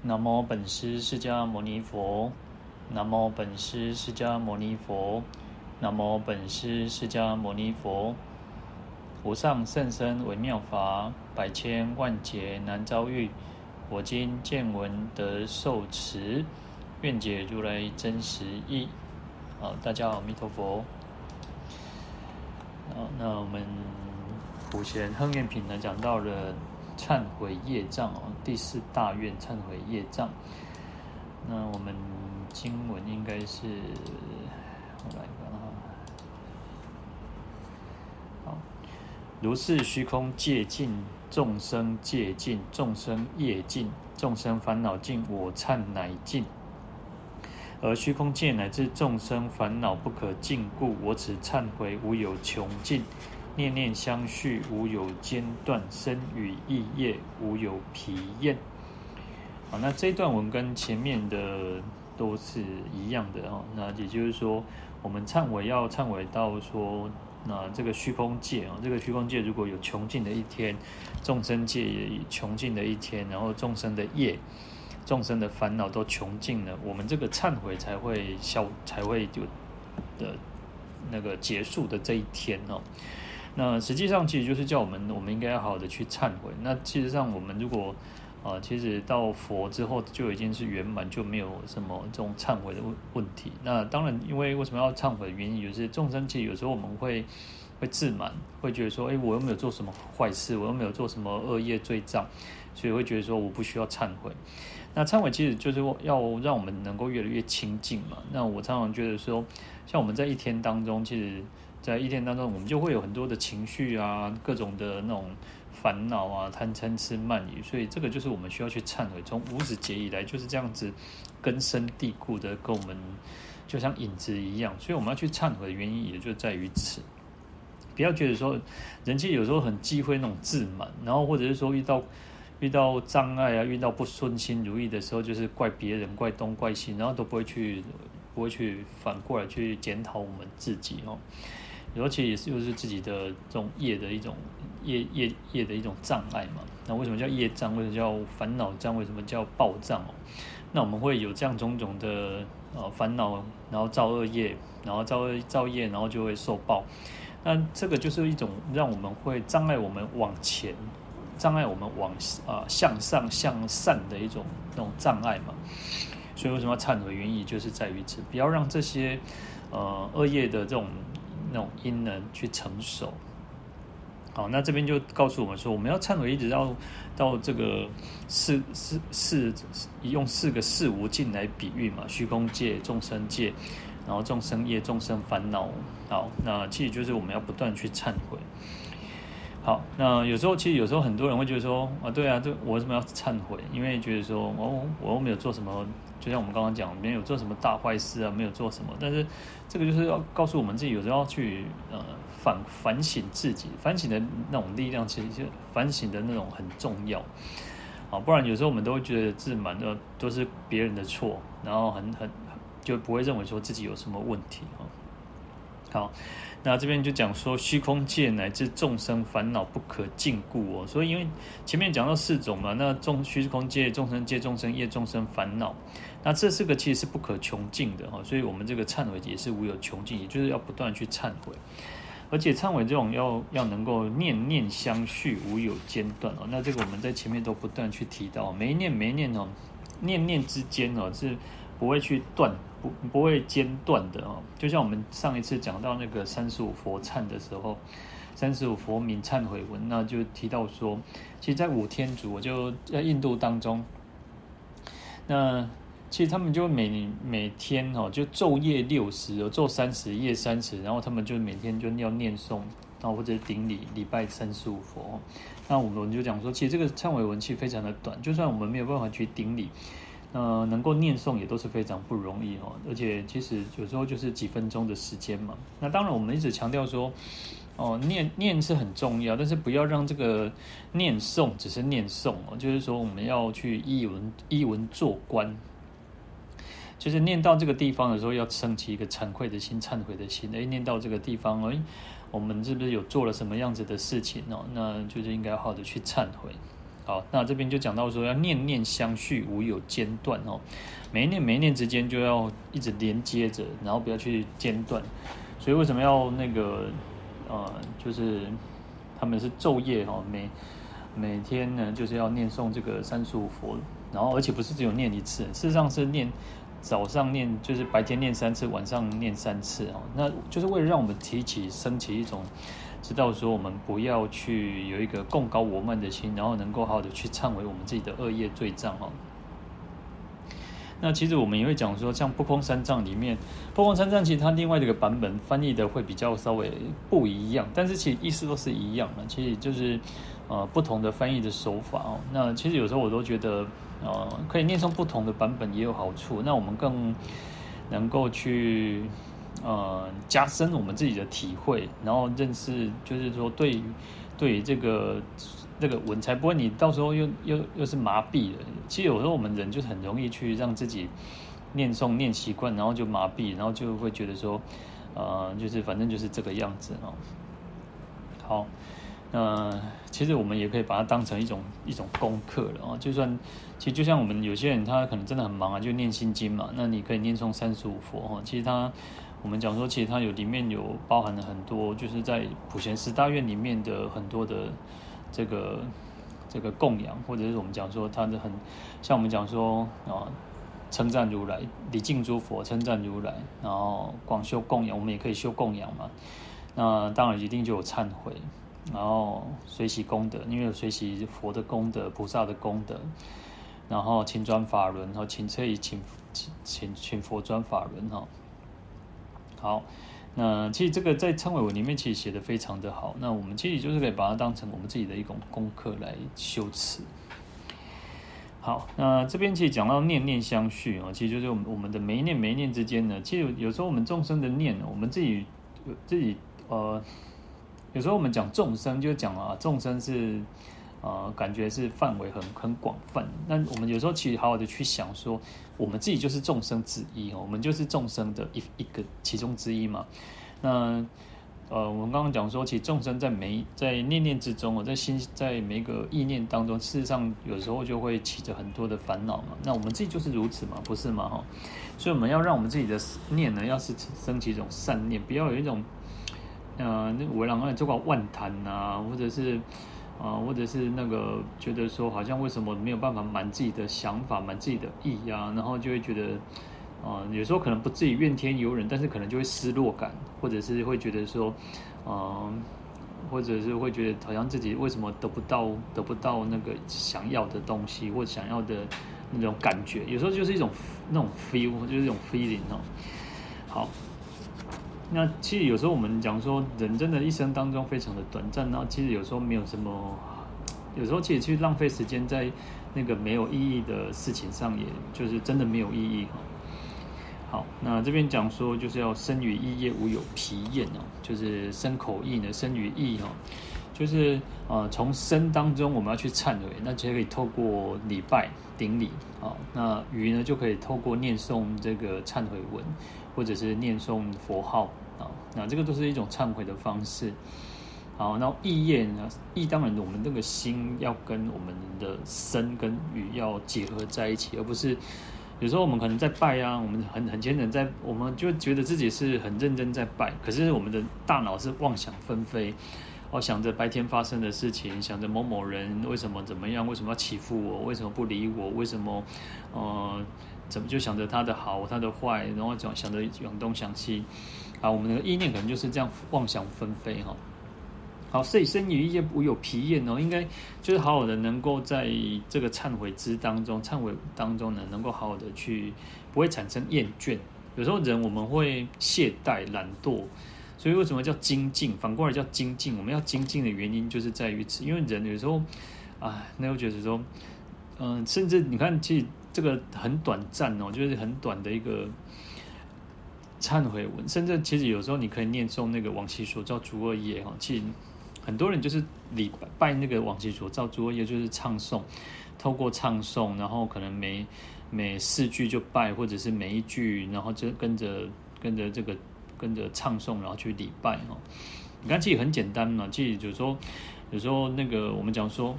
南无本师释迦牟尼佛，南无本师释迦牟尼佛，南无本师释迦牟尼佛。无上甚深微妙法，百千万劫难遭遇。我今见闻得受持，愿解如来真实义。好，大家好，阿弥陀佛。好，那我们普贤行愿品呢，讲到了忏悔业障哦，第四大愿忏悔业障。那我们经文应该是，我来看哈。好，如是虚空界尽，众生界尽，众生业尽，众生烦恼尽，我忏乃尽。而虚空界乃至众生烦恼不可尽故，我此忏悔无有穷尽，念念相续无有间断，身语意业无有疲厌。好，那这一段文跟前面的都是一样的哦。那也就是说，我们忏悔要忏悔到说，那这个虚空界啊，这个虚空界如果有穷尽的一天，众生界也穷尽的一天，然后众生的业。众生的烦恼都穷尽了，我们这个忏悔才会消，才会有的那个结束的这一天哦。那实际上其实就是叫我们，我们应该要好好的去忏悔。那其实上我们如果啊、呃，其实到佛之后就已经是圆满，就没有什么这种忏悔的问问题。那当然，因为为什么要忏悔的原因，就是众生其实有时候我们会会自满，会觉得说，哎，我又没有做什么坏事，我又没有做什么恶业罪障，所以会觉得说我不需要忏悔。那忏悔其实就是要让我们能够越来越清净嘛。那我常常觉得说，像我们在一天当中，其实，在一天当中，我们就会有很多的情绪啊，各种的那种烦恼啊，贪嗔痴慢疑。所以这个就是我们需要去忏悔。从无始劫以来就是这样子根深蒂固的，跟我们就像影子一样。所以我们要去忏悔的原因也就在于此。不要觉得说，人其实有时候很忌讳那种自满，然后或者是说遇到。遇到障碍啊，遇到不顺心如意的时候，就是怪别人、怪东怪西，然后都不会去，不会去反过来去检讨我们自己哦。尤其也是又是自己的这种业的一种业业业的一种障碍嘛。那为什么叫业障？为什么叫烦恼障？为什么叫报障哦？那我们会有这样种种的呃烦恼，然后造恶业，然后造造业，然后就会受报。那这个就是一种让我们会障碍我们往前。障碍我们往啊向上向善的一种那种障碍嘛，所以为什么要忏悔？原因就是在于此，不要让这些呃恶业的这种那种因能去承受。好，那这边就告诉我们说，我们要忏悔，一直到到这个四四四用四个四无尽来比喻嘛，虚空界、众生界，然后众生业、众生烦恼。好，那其实就是我们要不断去忏悔。好，那有时候其实有时候很多人会觉得说啊，对啊，这我为什么要忏悔？因为觉得说哦，我又没有做什么，就像我们刚刚讲，没有做什么大坏事啊，没有做什么。但是这个就是要告诉我们自己，有时候要去呃反反省自己，反省的那种力量，其实就反省的那种很重要啊。不然有时候我们都会觉得自满的都是别人的错，然后很很就不会认为说自己有什么问题啊。好。那这边就讲说，虚空界乃至众生烦恼不可禁锢哦。所以因为前面讲到四种嘛，那众虚空界、众生界、众生业、众生烦恼，那这四个其实是不可穷尽的哈。所以我们这个忏悔也是无有穷尽，也就是要不断去忏悔，而且忏悔这种要要能够念念相续，无有间断哦。那这个我们在前面都不断去提到，每一念每一念哦，念念之间哦是不会去断。不不会间断的哦，就像我们上一次讲到那个三十五佛忏的时候，三十五佛名忏悔文，那就提到说，其实，在五天竺，就在印度当中，那其实他们就每每天哦，就昼夜六时，昼三十，夜三十，然后他们就每天就要念诵，然后或者顶礼礼拜三十五佛。那我们就讲说，其实这个忏悔文其实非常的短，就算我们没有办法去顶礼。呃，能够念诵也都是非常不容易哦，而且其实有时候就是几分钟的时间嘛。那当然，我们一直强调说，哦，念念是很重要，但是不要让这个念诵只是念诵哦，就是说我们要去依文依文做观，就是念到这个地方的时候，要升起一个惭愧的心、忏悔的心。哎，念到这个地方，哎，我们是不是有做了什么样子的事情哦？那就是应该好好的去忏悔。好，那这边就讲到说要念念相续，无有间断哦。每一念每一念之间就要一直连接着，然后不要去间断。所以为什么要那个呃，就是他们是昼夜哦，每每天呢就是要念诵这个三十五佛，然后而且不是只有念一次，事实上是念早上念，就是白天念三次，晚上念三次哦。那就是为了让我们提起升起一种。知道说我们不要去有一个贡高我慢的心，然后能够好好的去忏悔我们自己的恶业罪障哦。那其实我们也会讲说，像不空三藏里面，不空三藏其实它另外这个版本翻译的会比较稍微不一样，但是其实意思都是一样的，其实就是呃不同的翻译的手法哦。那其实有时候我都觉得哦可以念诵不同的版本也有好处，那我们更能够去。呃，加深我们自己的体会，然后认识，就是说对对于这个这个文才不会，你到时候又又又是麻痹了。其实有时候我们人就很容易去让自己念诵念习惯，然后就麻痹，然后就会觉得说，呃，就是反正就是这个样子哦。好，那其实我们也可以把它当成一种一种功课了啊。就算其实就像我们有些人他可能真的很忙啊，就念心经嘛，那你可以念诵三十五佛哈。其实他。我们讲说，其实它有里面有包含了很多，就是在普贤十大愿里面的很多的这个这个供养，或者是我们讲说它的很像我们讲说啊，称赞如来，礼敬诸佛，称赞如来，然后广修供养，我们也可以修供养嘛。那当然一定就有忏悔，然后随喜功德，因为有随喜佛的功德、菩萨的功德，然后请转法轮，然后请车以请请请佛转法轮哈。好，那其实这个在称谓文里面其实写的非常的好。那我们其实就是可以把它当成我们自己的一种功课来修持。好，那这边其实讲到念念相续啊，其实就是我们我们的每一念每一念之间呢，其实有时候我们众生的念，我们自己自己呃，有时候我们讲众生就讲啊，众生是。呃，感觉是范围很很广泛。那我们有时候其实好好的去想说，我们自己就是众生之一哦，我们就是众生的一一个其中之一嘛。那呃，我们刚刚讲说，其实众生在每在念念之中哦，在心在每一个意念当中，事实上有时候就会起着很多的烦恼嘛。那我们自己就是如此嘛，不是吗？哈，所以我们要让我们自己的念呢，要是升起一种善念，不要有一种呃，那个为让爱做个万谈啊，或者是。啊，或者是那个觉得说，好像为什么没有办法满自己的想法，满自己的意啊？然后就会觉得，啊，有时候可能不至于怨天尤人，但是可能就会失落感，或者是会觉得说，嗯，或者是会觉得好像自己为什么得不到，得不到那个想要的东西，或想要的那种感觉，有时候就是一种那种 feel，就是一种 feeling 哦。好。那其实有时候我们讲说，人真的一生当中非常的短暂，然后其实有时候没有什么，有时候其实去浪费时间在那个没有意义的事情上，也就是真的没有意义哈。好，那这边讲说就是要身语意业无有疲厌哦，就是身口意呢，身语意哈，就是呃从身当中我们要去忏悔，那就可以透过礼拜顶礼啊，那语呢就可以透过念诵这个忏悔文。或者是念诵佛号啊，那这个都是一种忏悔的方式。好，然后意业呢，意当然我们这个心要跟我们的身跟语要结合在一起，而不是有时候我们可能在拜啊，我们很很虔诚在，我们就觉得自己是很认真在拜，可是我们的大脑是妄想纷飞，哦，想着白天发生的事情，想着某某人为什么怎么样，为什么要欺负我，为什么不理我，为什么，呃。怎么就想着他的好，他的坏，然后想想着往东想西，啊，我们的意念可能就是这样妄想纷飞哈。好，所以身语意业无有疲厌哦，应该就是好好的能够在这个忏悔之当中，忏悔当中呢，能够好好的去，不会产生厌倦。有时候人我们会懈怠懒惰，所以为什么叫精进？反过来叫精进。我们要精进的原因就是在于此，因为人有时候，啊，那我觉得说，嗯、甚至你看，其实。这个很短暂哦，就是很短的一个忏悔文，甚至其实有时候你可以念诵那个往昔所造诸恶业哈。其实很多人就是礼拜那个往昔所造诸恶业，就是唱诵，透过唱诵，然后可能每每四句就拜，或者是每一句，然后就跟着跟着这个跟着唱诵，然后去礼拜哈。你看，其实很简单嘛。其实有时候有时候那个我们讲说。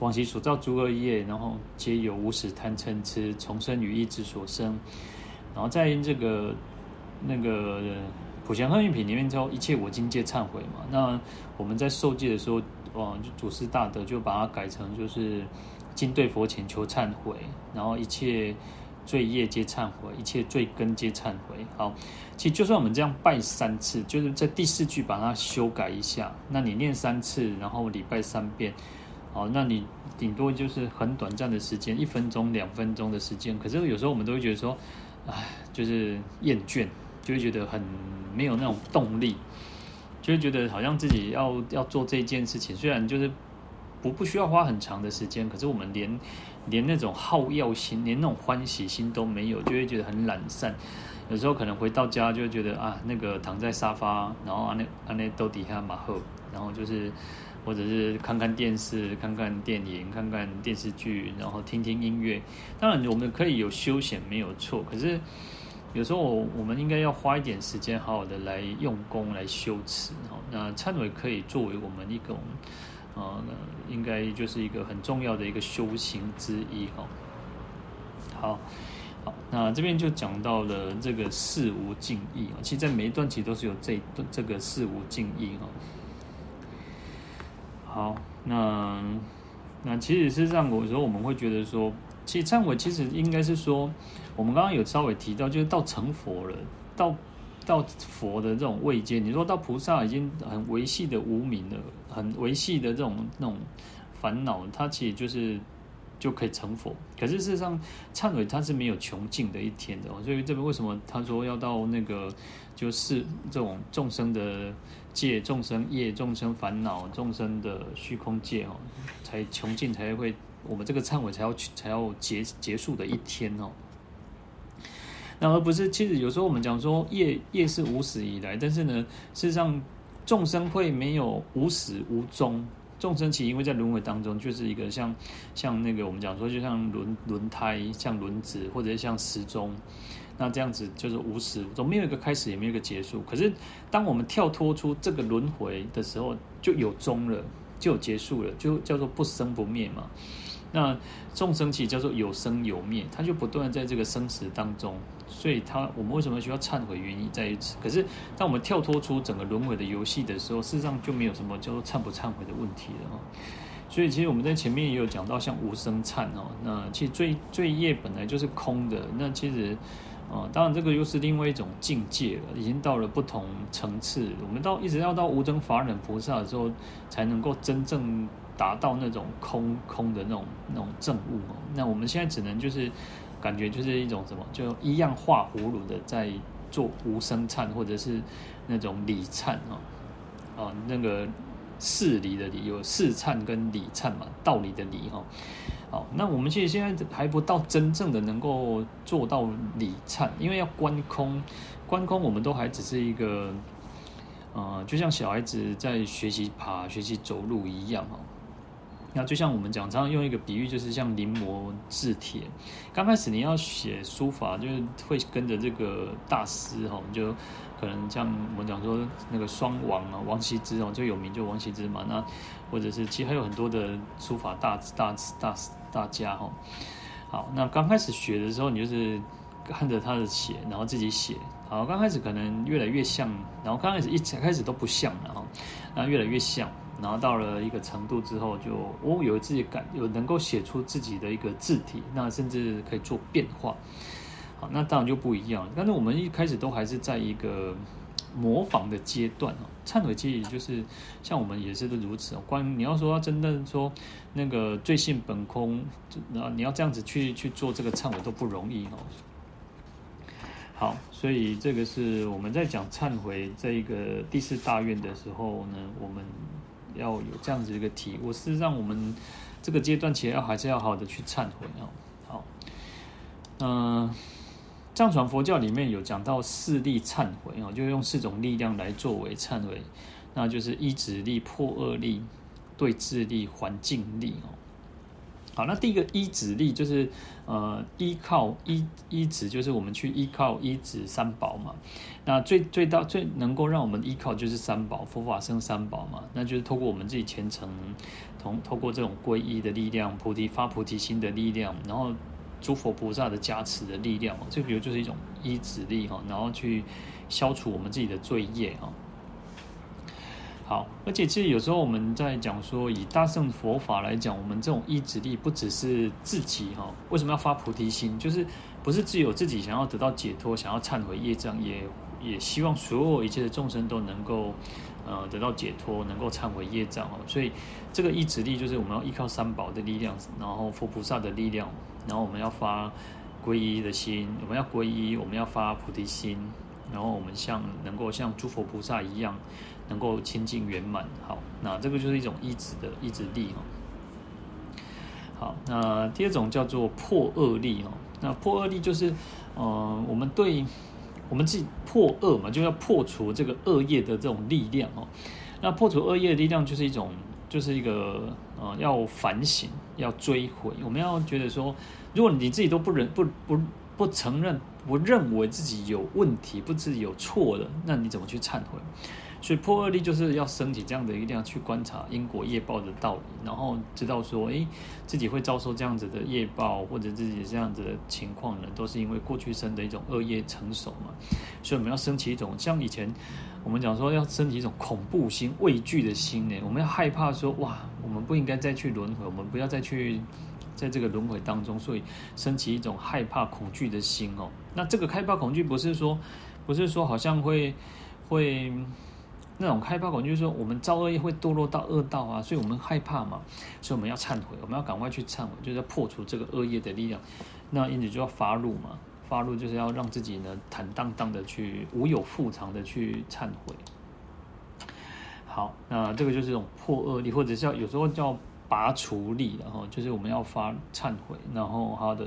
往昔所造诸恶业，然后皆由无始贪嗔痴，从生语意之所生。然后在这个那个普贤行愿品里面叫一切我今皆忏悔嘛。那我们在受戒的时候，哦，就祖师大德就把它改成就是今对佛前求忏悔，然后一切罪业皆忏悔，一切罪根皆忏悔。好，其实就算我们这样拜三次，就是在第四句把它修改一下，那你念三次，然后礼拜三遍。哦，那你顶多就是很短暂的时间，一分钟、两分钟的时间。可是有时候我们都会觉得说，唉，就是厌倦，就会觉得很没有那种动力，就会觉得好像自己要要做这件事情，虽然就是不不需要花很长的时间，可是我们连连那种好要心，连那种欢喜心都没有，就会觉得很懒散。有时候可能回到家就会觉得啊，那个躺在沙发，然后安那安那都底下马后，然后就是。或者是看看电视、看看电影、看看电视剧，然后听听音乐。当然，我们可以有休闲，没有错。可是有时候，我们应该要花一点时间，好好的来用功、来修持。那忏悔可以作为我们一种，呃，应该就是一个很重要的一个修行之一。哈，好，好，那这边就讲到了这个事无尽意啊。其实，在每一段其实都是有这这个事无尽意哈。好，那那其实事实上，有时候我们会觉得说，其实忏悔其实应该是说，我们刚刚有稍微提到，就是到成佛了，到到佛的这种位阶，你说到菩萨已经很维系的无明了，很维系的这种那种烦恼，它其实就是就可以成佛。可是事实上，忏悔它是没有穷尽的一天的，所以这边为什么他说要到那个就是这种众生的。界众生业、众生烦恼、众生的虚空界哦，才穷尽，才会我们这个忏悔才要去才要结结束的一天哦。那而不是，其实有时候我们讲说业业是无始以来，但是呢，事实上众生会没有无始无终，众生其实因为在轮回当中就是一个像像那个我们讲说，就像轮轮胎、像轮子或者像时钟。那这样子就是无始，总没有一个开始，也没有一个结束。可是，当我们跳脱出这个轮回的时候，就有终了，就有结束了，就叫做不生不灭嘛。那众生其实叫做有生有灭，它就不断在这个生死当中。所以，他我们为什么需要忏悔？原因在于此。可是，当我们跳脱出整个轮回的游戏的时候，事实上就没有什么叫做忏不忏悔的问题了。所以，其实我们在前面也有讲到，像无生忏哦，那其实罪罪业本来就是空的。那其实。啊、当然这个又是另外一种境界了，已经到了不同层次。我们到一直要到无諍法忍菩萨的时候，才能够真正达到那种空空的那种那种证悟。那我们现在只能就是感觉就是一种什么，就一样画葫芦的在做无生忏，或者是那种理颤哦，哦，那个事理的理有事颤跟理颤嘛，道理的理哈。好，那我们其实现在还不到真正的能够做到理颤，因为要观空，观空我们都还只是一个，呃，就像小孩子在学习爬、学习走路一样哦。那就像我们讲，常常用一个比喻，就是像临摹字帖。刚开始你要写书法，就是会跟着这个大师哈，就可能像我们讲说那个双王啊，王羲之哦，最有名就王羲之嘛。那或者是其实还有很多的书法大大大大家哈。好，那刚开始学的时候，你就是看着他的写，然后自己写。好，刚开始可能越来越像，然后刚开始一开始都不像了哈，然后越来越像。然后到了一个程度之后就，哦有自己感，有能够写出自己的一个字体，那甚至可以做变化。好，那当然就不一样。但是我们一开始都还是在一个模仿的阶段哦。忏悔其实就是像我们也是都如此哦。关于你要说真的说那个最性本空，那你要这样子去去做这个忏悔都不容易哦。好，所以这个是我们在讲忏悔这一个第四大愿的时候呢，我们。要有这样子一个体悟，事实上，我们这个阶段其实要还是要好好的去忏悔哦。好，嗯，藏传佛教里面有讲到四力忏悔哦，就用四种力量来作为忏悔，那就是依止力、破恶力、对治力、环境力哦。好，那第一个依止力就是呃依靠依依止，就是我们去依靠依止三宝嘛。那最最大最能够让我们依靠就是三宝，佛法僧三宝嘛。那就是透过我们自己虔诚，同透过这种皈依的力量，菩提发菩提心的力量，然后诸佛菩萨的加持的力量，这比如就是一种依止力哈，然后去消除我们自己的罪业啊。好，而且其实有时候我们在讲说，以大乘佛法来讲，我们这种意志力不只是自己哈，为什么要发菩提心？就是不是只有自己想要得到解脱，想要忏悔业障，也也希望所有一切的众生都能够呃得到解脱，能够忏悔业障哦。所以这个意志力就是我们要依靠三宝的力量，然后佛菩萨的力量，然后我们要发皈依的心，我们要皈依，我们要发菩提心，然后我们像能够像诸佛菩萨一样。能够清净圆满，好，那这个就是一种意志的意志力哈。好，那第二种叫做破恶力哈。那破恶力就是，呃，我们对我们自己破恶嘛，就要破除这个恶业的这种力量哦。那破除恶业的力量就是一种，就是一个呃，要反省，要追悔。我们要觉得说，如果你自己都不认、不不不承认、不认为自己有问题、不自己有错的，那你怎么去忏悔？所以破恶力就是要升起这样的一定要去观察因果业报的道理，然后知道说，诶，自己会遭受这样子的业报，或者自己这样子的情况呢，都是因为过去生的一种恶业成熟嘛。所以我们要升起一种像以前我们讲说要升起一种恐怖心、畏惧的心呢，我们要害怕说，哇，我们不应该再去轮回，我们不要再去在这个轮回当中，所以升起一种害怕、恐惧的心哦。那这个害怕、恐惧不是说，不是说好像会会。那种害怕感就是说，我们造恶业会堕落到恶道啊，所以我们害怕嘛，所以我们要忏悔，我们要赶快去忏悔，就是要破除这个恶业的力量。那因此就要发怒嘛，发怒就是要让自己呢坦荡荡的去无有覆藏的去忏悔。好，那这个就是一种破恶力，或者是要有时候叫拔除力，然后就是我们要发忏悔，然后好的。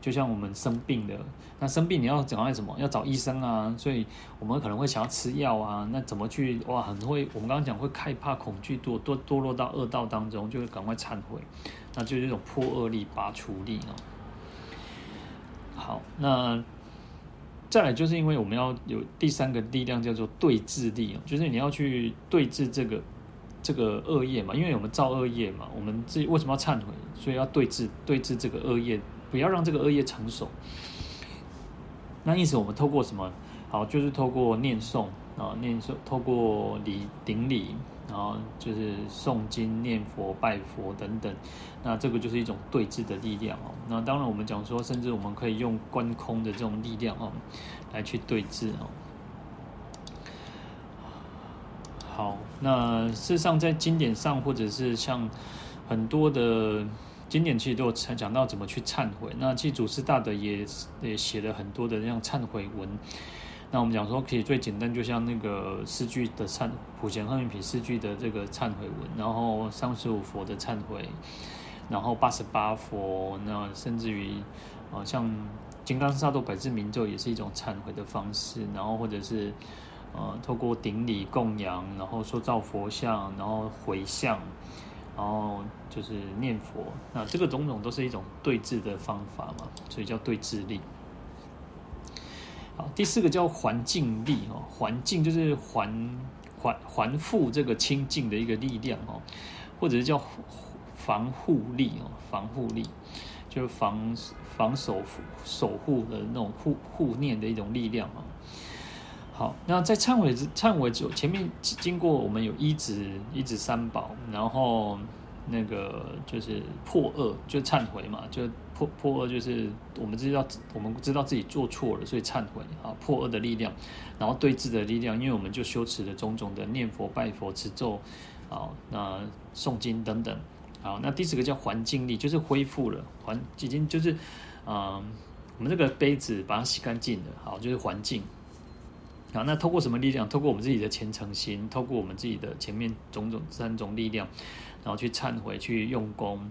就像我们生病的，那生病你要赶快什么？要找医生啊，所以我们可能会想要吃药啊。那怎么去？哇，很会。我们刚刚讲会害怕、恐惧，堕堕堕落到恶道当中，就会赶快忏悔。那就是这种破恶力、拔除力啊。好，那再来就是因为我们要有第三个力量叫做对治力，就是你要去对治这个这个恶业嘛。因为我们造恶业嘛，我们自己为什么要忏悔？所以要对治对治这个恶业。不要让这个恶业成熟。那因此，我们透过什么？好，就是透过念诵啊，念诵，透过礼顶礼，然后就是诵经、念佛、拜佛等等。那这个就是一种对治的力量哦。那当然，我们讲说，甚至我们可以用观空的这种力量哦，来去对治哦。好，那事实上，在经典上，或者是像很多的。经典其实都有讲到怎么去忏悔。那其实祖师大德也也写了很多的这样忏悔文。那我们讲说，可以最简单，就像那个四句的忏普贤行愿品四句的这个忏悔文，然后三十五佛的忏悔，然后八十八佛，那甚至于啊，像金刚萨埵百字明咒也是一种忏悔的方式。然后或者是呃，透过顶礼供养，然后塑造佛像，然后回向。然后就是念佛，那这个种种都是一种对治的方法嘛，所以叫对治力。好，第四个叫环境力哦，环境就是环环环复这个清净的一个力量哦，或者是叫防护力哦，防护力就是防防守守护的那种护护念的一种力量啊。好，那在忏悔忏悔之后前面经过我们有依止依止三宝，然后那个就是破恶，就忏悔嘛，就破破恶就是我们知道我们知道自己做错了，所以忏悔啊，破恶的力量，然后对治的力量，因为我们就修持了种种的念佛、拜佛、持咒，啊，那诵经等等，好，那第四个叫环境力，就是恢复了环已经就是啊，我们这个杯子把它洗干净了，好，就是环境。好，那透过什么力量？透过我们自己的虔诚心，透过我们自己的前面种种三种力量，然后去忏悔、去用功，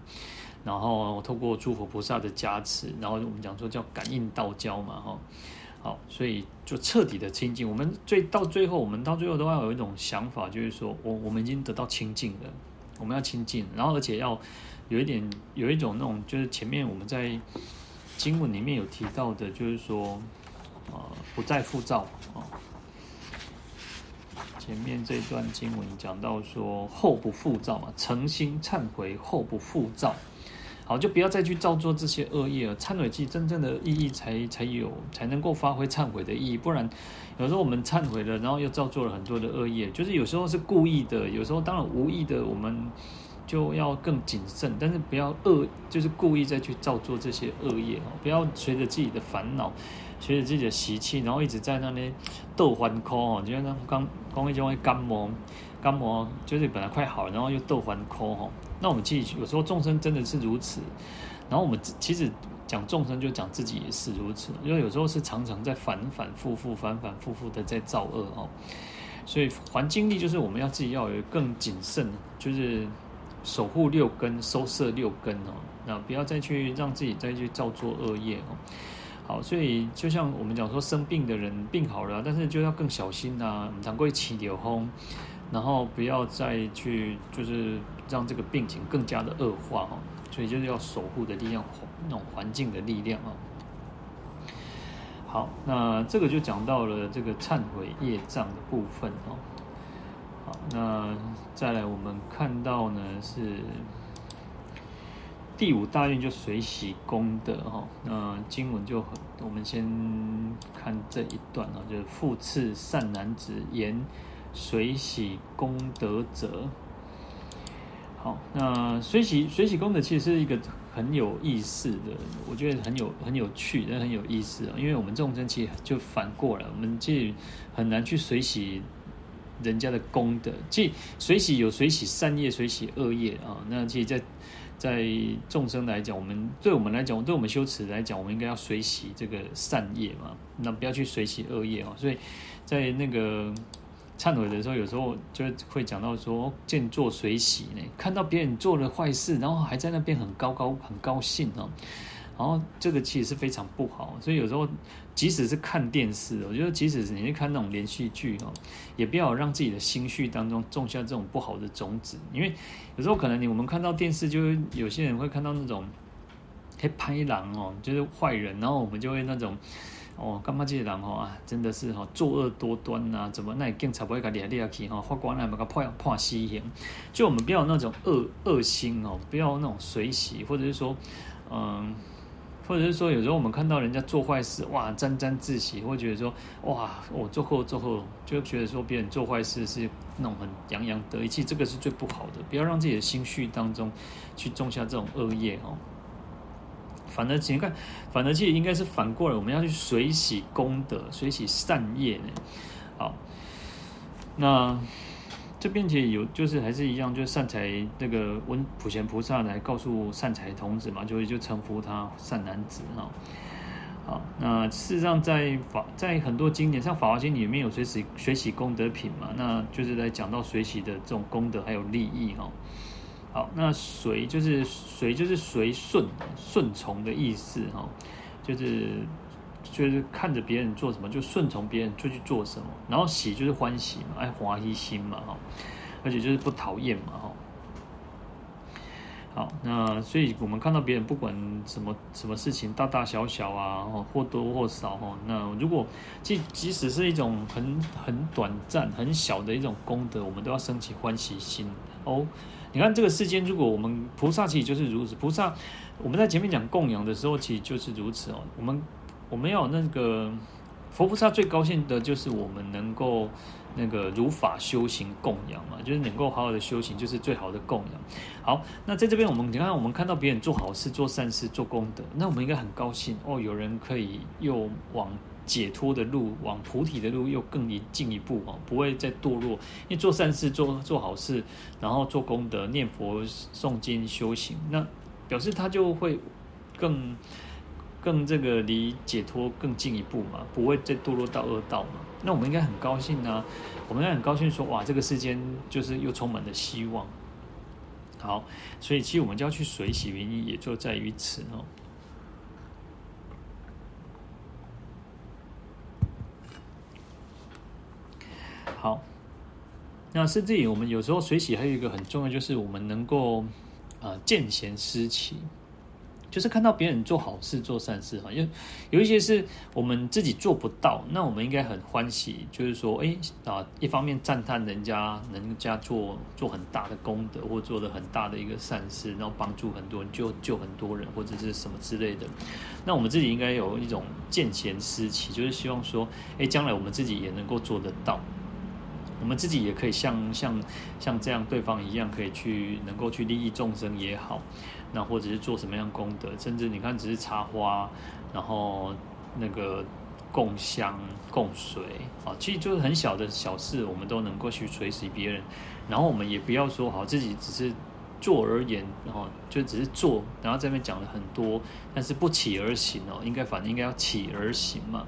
然后透过诸佛菩萨的加持，然后我们讲说叫感应道交嘛，哈，好，所以就彻底的清净。我们最到最后，我们到最后都要有一种想法，就是说我我们已经得到清净了，我们要清净，然后而且要有一点有一种那种，就是前面我们在经文里面有提到的，就是说，呃，不再复造啊。前面这段经文讲到说，后不复造嘛，诚心忏悔，后不复造。好，就不要再去造作这些恶业了。忏悔祭真正的意义才才有，才能够发挥忏悔的意义。不然，有时候我们忏悔了，然后又造作了很多的恶业。就是有时候是故意的，有时候当然无意的，我们就要更谨慎。但是不要恶，就是故意再去造作这些恶业哦。不要随着自己的烦恼，随着自己的习气，然后一直在那里斗还口哦。就像刚刚一种感冒，感冒就是本来快好了，然后又斗还口哦。那我们其实有时候众生真的是如此，然后我们其实讲众生就讲自己也是如此，因为有时候是常常在反反复复、反反复复的在造恶哦，所以还精力就是我们要自己要有更谨慎，就是守护六根、收摄六根哦，那不要再去让自己再去造作恶业哦。好，所以就像我们讲说，生病的人病好了，但是就要更小心呐、啊，常规起流风。然后不要再去，就是让这个病情更加的恶化哦，所以就是要守护的力量，那种环境的力量哦。好，那这个就讲到了这个忏悔业障的部分哦。好，那再来我们看到呢是第五大愿就随喜功德哈。那经文就很，我们先看这一段啊，就是复次善男子言。随喜功德者，好，那随喜随喜功德其实是一个很有意思的，我觉得很有很有趣，也很有意思啊。因为我们众生其实就反过来，我们其实很难去随喜人家的功德。即随喜有随喜善业，随喜恶业啊。那其实，在在众生来讲，我们对我们来讲，对我们修持来讲，我们应该要随喜这个善业嘛，那不要去随喜恶业哦。所以在那个。忏悔的时候，有时候就会讲到说，见作随喜呢，看到别人做了坏事，然后还在那边很高高很高兴哦，然后这个其实是非常不好，所以有时候即使是看电视，我觉得即使是你去看那种连续剧哦，也不要让自己的心绪当中种下这种不好的种子，因为有时候可能你我们看到电视，就有些人会看到那种黑拍狼哦，就是坏人，然后我们就会那种。哦，干嘛这些人吼啊，真的是哦作恶多端呐、啊？怎么那警察不会给你抓去哈？法官来把他判判死刑？就我们不要那种恶恶心哦，不要那种随喜，或者是说，嗯，或者是说，有时候我们看到人家做坏事，哇，沾沾自喜，会觉得说，哇，我做后做后，就觉得说别人做坏事是那种很洋洋得意，其实这个是最不好的，不要让自己的心绪当中去种下这种恶业哦。反而，请看，反而其实应该是反过来，我们要去随喜功德，随喜善业呢。好，那这边其实有，就是还是一样，就是善财那个温普贤菩萨来告诉善财童子嘛，就就称呼他善男子哈。好，那事实上在法在很多经典，像《法华经》里面有随喜随喜功德品嘛，那就是来讲到随喜的这种功德还有利益哈。好，那随就是随就是随顺顺从的意思哈，就是就是看着别人做什么就顺从别人就去做什么，然后喜就是欢喜嘛，爱欢喜心嘛哈，而且就是不讨厌嘛哈。好，那所以我们看到别人不管什么什么事情，大大小小啊，或多或少哈，那如果即即使是一种很很短暂很小的一种功德，我们都要升起欢喜心哦。你看这个世间，如果我们菩萨其实就是如此。菩萨，我们在前面讲供养的时候，其实就是如此哦。我们我们要那个佛菩萨最高兴的就是我们能够那个如法修行供养嘛，就是能够好好的修行，就是最好的供养。好，那在这边我们你看，我们看到别人做好事、做善事、做功德，那我们应该很高兴哦。有人可以又往。解脱的路，往菩提的路又更一进一步哦，不会再堕落。因为做善事、做做好事，然后做功德、念佛、诵经、修行，那表示他就会更更这个离解脱更进一步嘛，不会再堕落到恶道嘛。那我们应该很高兴呢，我们应该很高兴说，哇，这个世间就是又充满了希望。好，所以其实我们就要去随喜，原因也就在于此哦。好，那甚至于我们有时候随喜还有一个很重要，就是我们能够啊见贤思齐。就是看到别人做好事、做善事哈，因为有一些是我们自己做不到，那我们应该很欢喜，就是说，哎啊，一方面赞叹人家人家做做很大的功德，或做了很大的一个善事，然后帮助很多人，救救很多人，或者是什么之类的。那我们自己应该有一种见贤思齐，就是希望说，哎，将来我们自己也能够做得到，我们自己也可以像像像这样对方一样，可以去能够去利益众生也好。那或者是做什么样功德，甚至你看，只是插花，然后那个供香、供水啊，其实就是很小的小事，我们都能够去垂死别人。然后我们也不要说好自己只是做而言，然后就只是做，然后这边讲了很多，但是不起而行哦，应该反正应该要起而行嘛。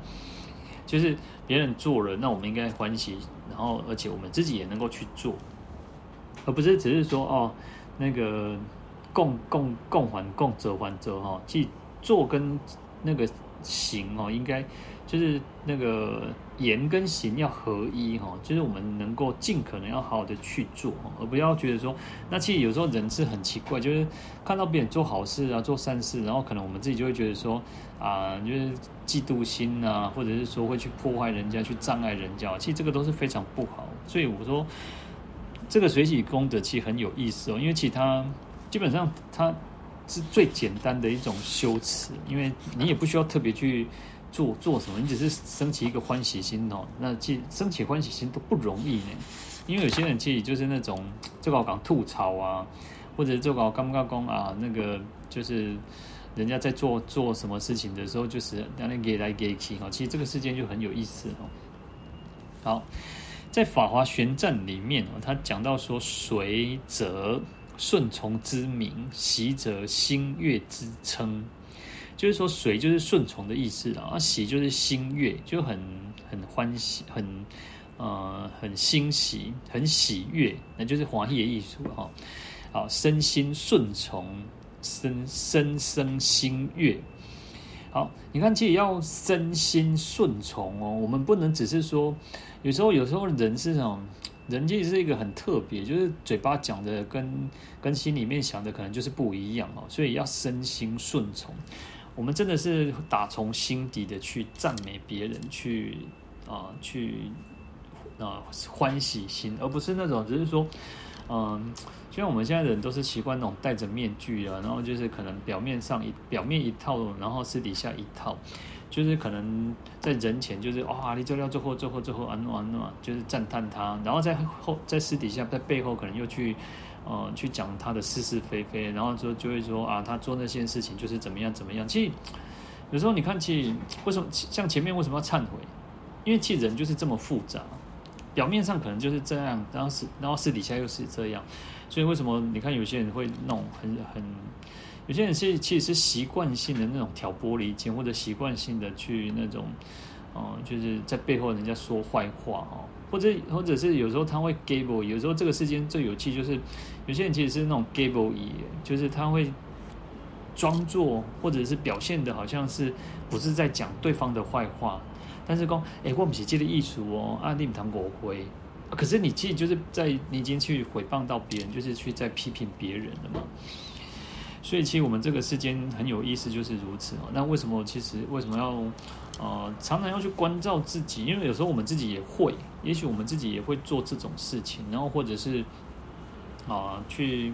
就是别人做了，那我们应该欢喜，然后而且我们自己也能够去做，而不是只是说哦那个。共共共还共则还则哈，即做跟那个行哦，应该就是那个言跟行要合一哈，就是我们能够尽可能要好好的去做，而不要觉得说，那其实有时候人是很奇怪，就是看到别人做好事啊，做善事，然后可能我们自己就会觉得说啊，就是嫉妒心啊，或者是说会去破坏人家，去障碍人家，其实这个都是非常不好。所以我说这个随喜功德其实很有意思哦，因为其他。基本上它是最简单的一种修持，因为你也不需要特别去做做什么，你只是升起一个欢喜心哦。那其实升起欢喜心都不容易呢，因为有些人其实就是那种就搞搞吐槽啊，或者就搞刚刚讲啊，那个就是人家在做做什么事情的时候，就是让人给来给去哦。其实这个事件就很有意思哦。好，在《法华玄赞》里面哦，他讲到说随则。顺从之名，喜者心悦之称，就是说随就是顺从的意思啊，喜就是心悦，就很很欢喜，很呃很欣喜，很喜悦，那就是华裔的艺术哈。好，身心顺从，身身生心悦。好，你看，其实要身心顺从哦，我们不能只是说，有时候有时候人是这种。人其实是一个很特别，就是嘴巴讲的跟跟心里面想的可能就是不一样哦，所以要身心顺从。我们真的是打从心底的去赞美别人，去啊、去啊、欢喜心，而不是那种只是说，嗯、就像我们现在人都是习惯那种戴着面具啊，然后就是可能表面上一表面一套，然后私底下一套。就是可能在人前就是哇，你就要最后最后最后安诺安诺，就是赞叹他，然后在后在私底下在背后可能又去呃去讲他的是是非非，然后就就会说啊，他做那些事情就是怎么样怎么样。其实有时候你看，其实为什么像前面为什么要忏悔？因为其实人就是这么复杂，表面上可能就是这样，然后是然后私底下又是这样，所以为什么你看有些人会弄很很。有些人是其实是习惯性的那种挑拨离间，或者习惯性的去那种，哦、就是在背后人家说坏话哦，或者或者是有时候他会 gable，有时候这个世间最有趣就是有些人其实是那种 gable 就是他会装作或者是表现的好像是不是在讲对方的坏话，但是说哎，我们是这个意思哦，啊，你不谈国徽，可是你其实就是在你已经去诽谤到别人，就是去在批评别人了嘛。所以，其实我们这个世间很有意思，就是如此哦。那为什么？其实为什么要呃常常要去关照自己？因为有时候我们自己也会，也许我们自己也会做这种事情，然后或者是啊、去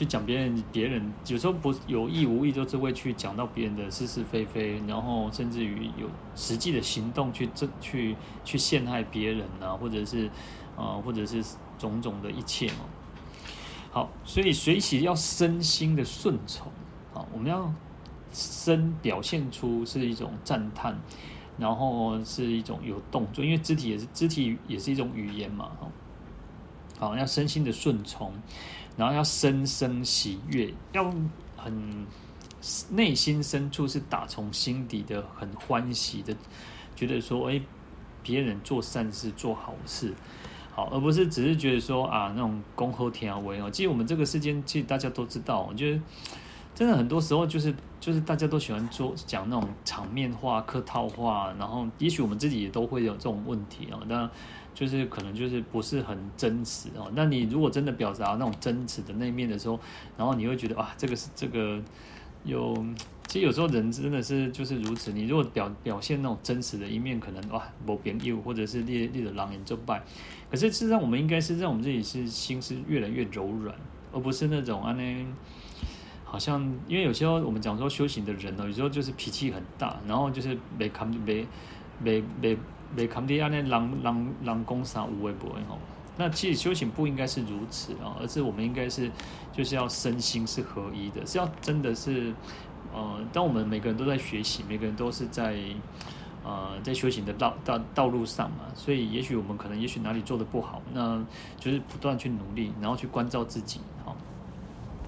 去讲别人，别人有时候不有意无意，都是会去讲到别人的是是非非，然后甚至于有实际的行动去这去去陷害别人啊，或者是啊、或者是种种的一切嘛。好，所以随喜要身心的顺从，好，我们要身表现出是一种赞叹，然后是一种有动作，因为肢体也是肢体也是一种语言嘛，好，要身心的顺从，然后要深深喜悦，要很内心深处是打从心底的很欢喜的，觉得说，哎，别人做善事做好事。好，而不是只是觉得说啊，那种恭候天啊，为哦。其实我们这个世间，其实大家都知道，我觉得真的很多时候就是就是大家都喜欢做讲那种场面话、客套话，然后也许我们自己也都会有这种问题啊。那就是可能就是不是很真实哦。那你如果真的表达那种真实的那一面的时候，然后你会觉得啊，这个是这个有，其实有时候人真的是就是如此。你如果表表现那种真实的一面，可能哇，某边又或者是列列的狼人就败。可是事实上，我们应该是让我们自己是心是越来越柔软，而不是那种啊那。好像，因为有时候我们讲说修行的人呢，有时候就是脾气很大，然后就是没扛没没没没扛地啊，那狼狼狼攻杀无畏不畏吼。那其实修行不应该是如此啊，而是我们应该是就是要身心是合一的，是要真的是呃，当我们每个人都在学习，每个人都是在呃在修行的道道道路上嘛，所以也许我们可能也许哪里做的不好，那就是不断去努力，然后去关照自己，好。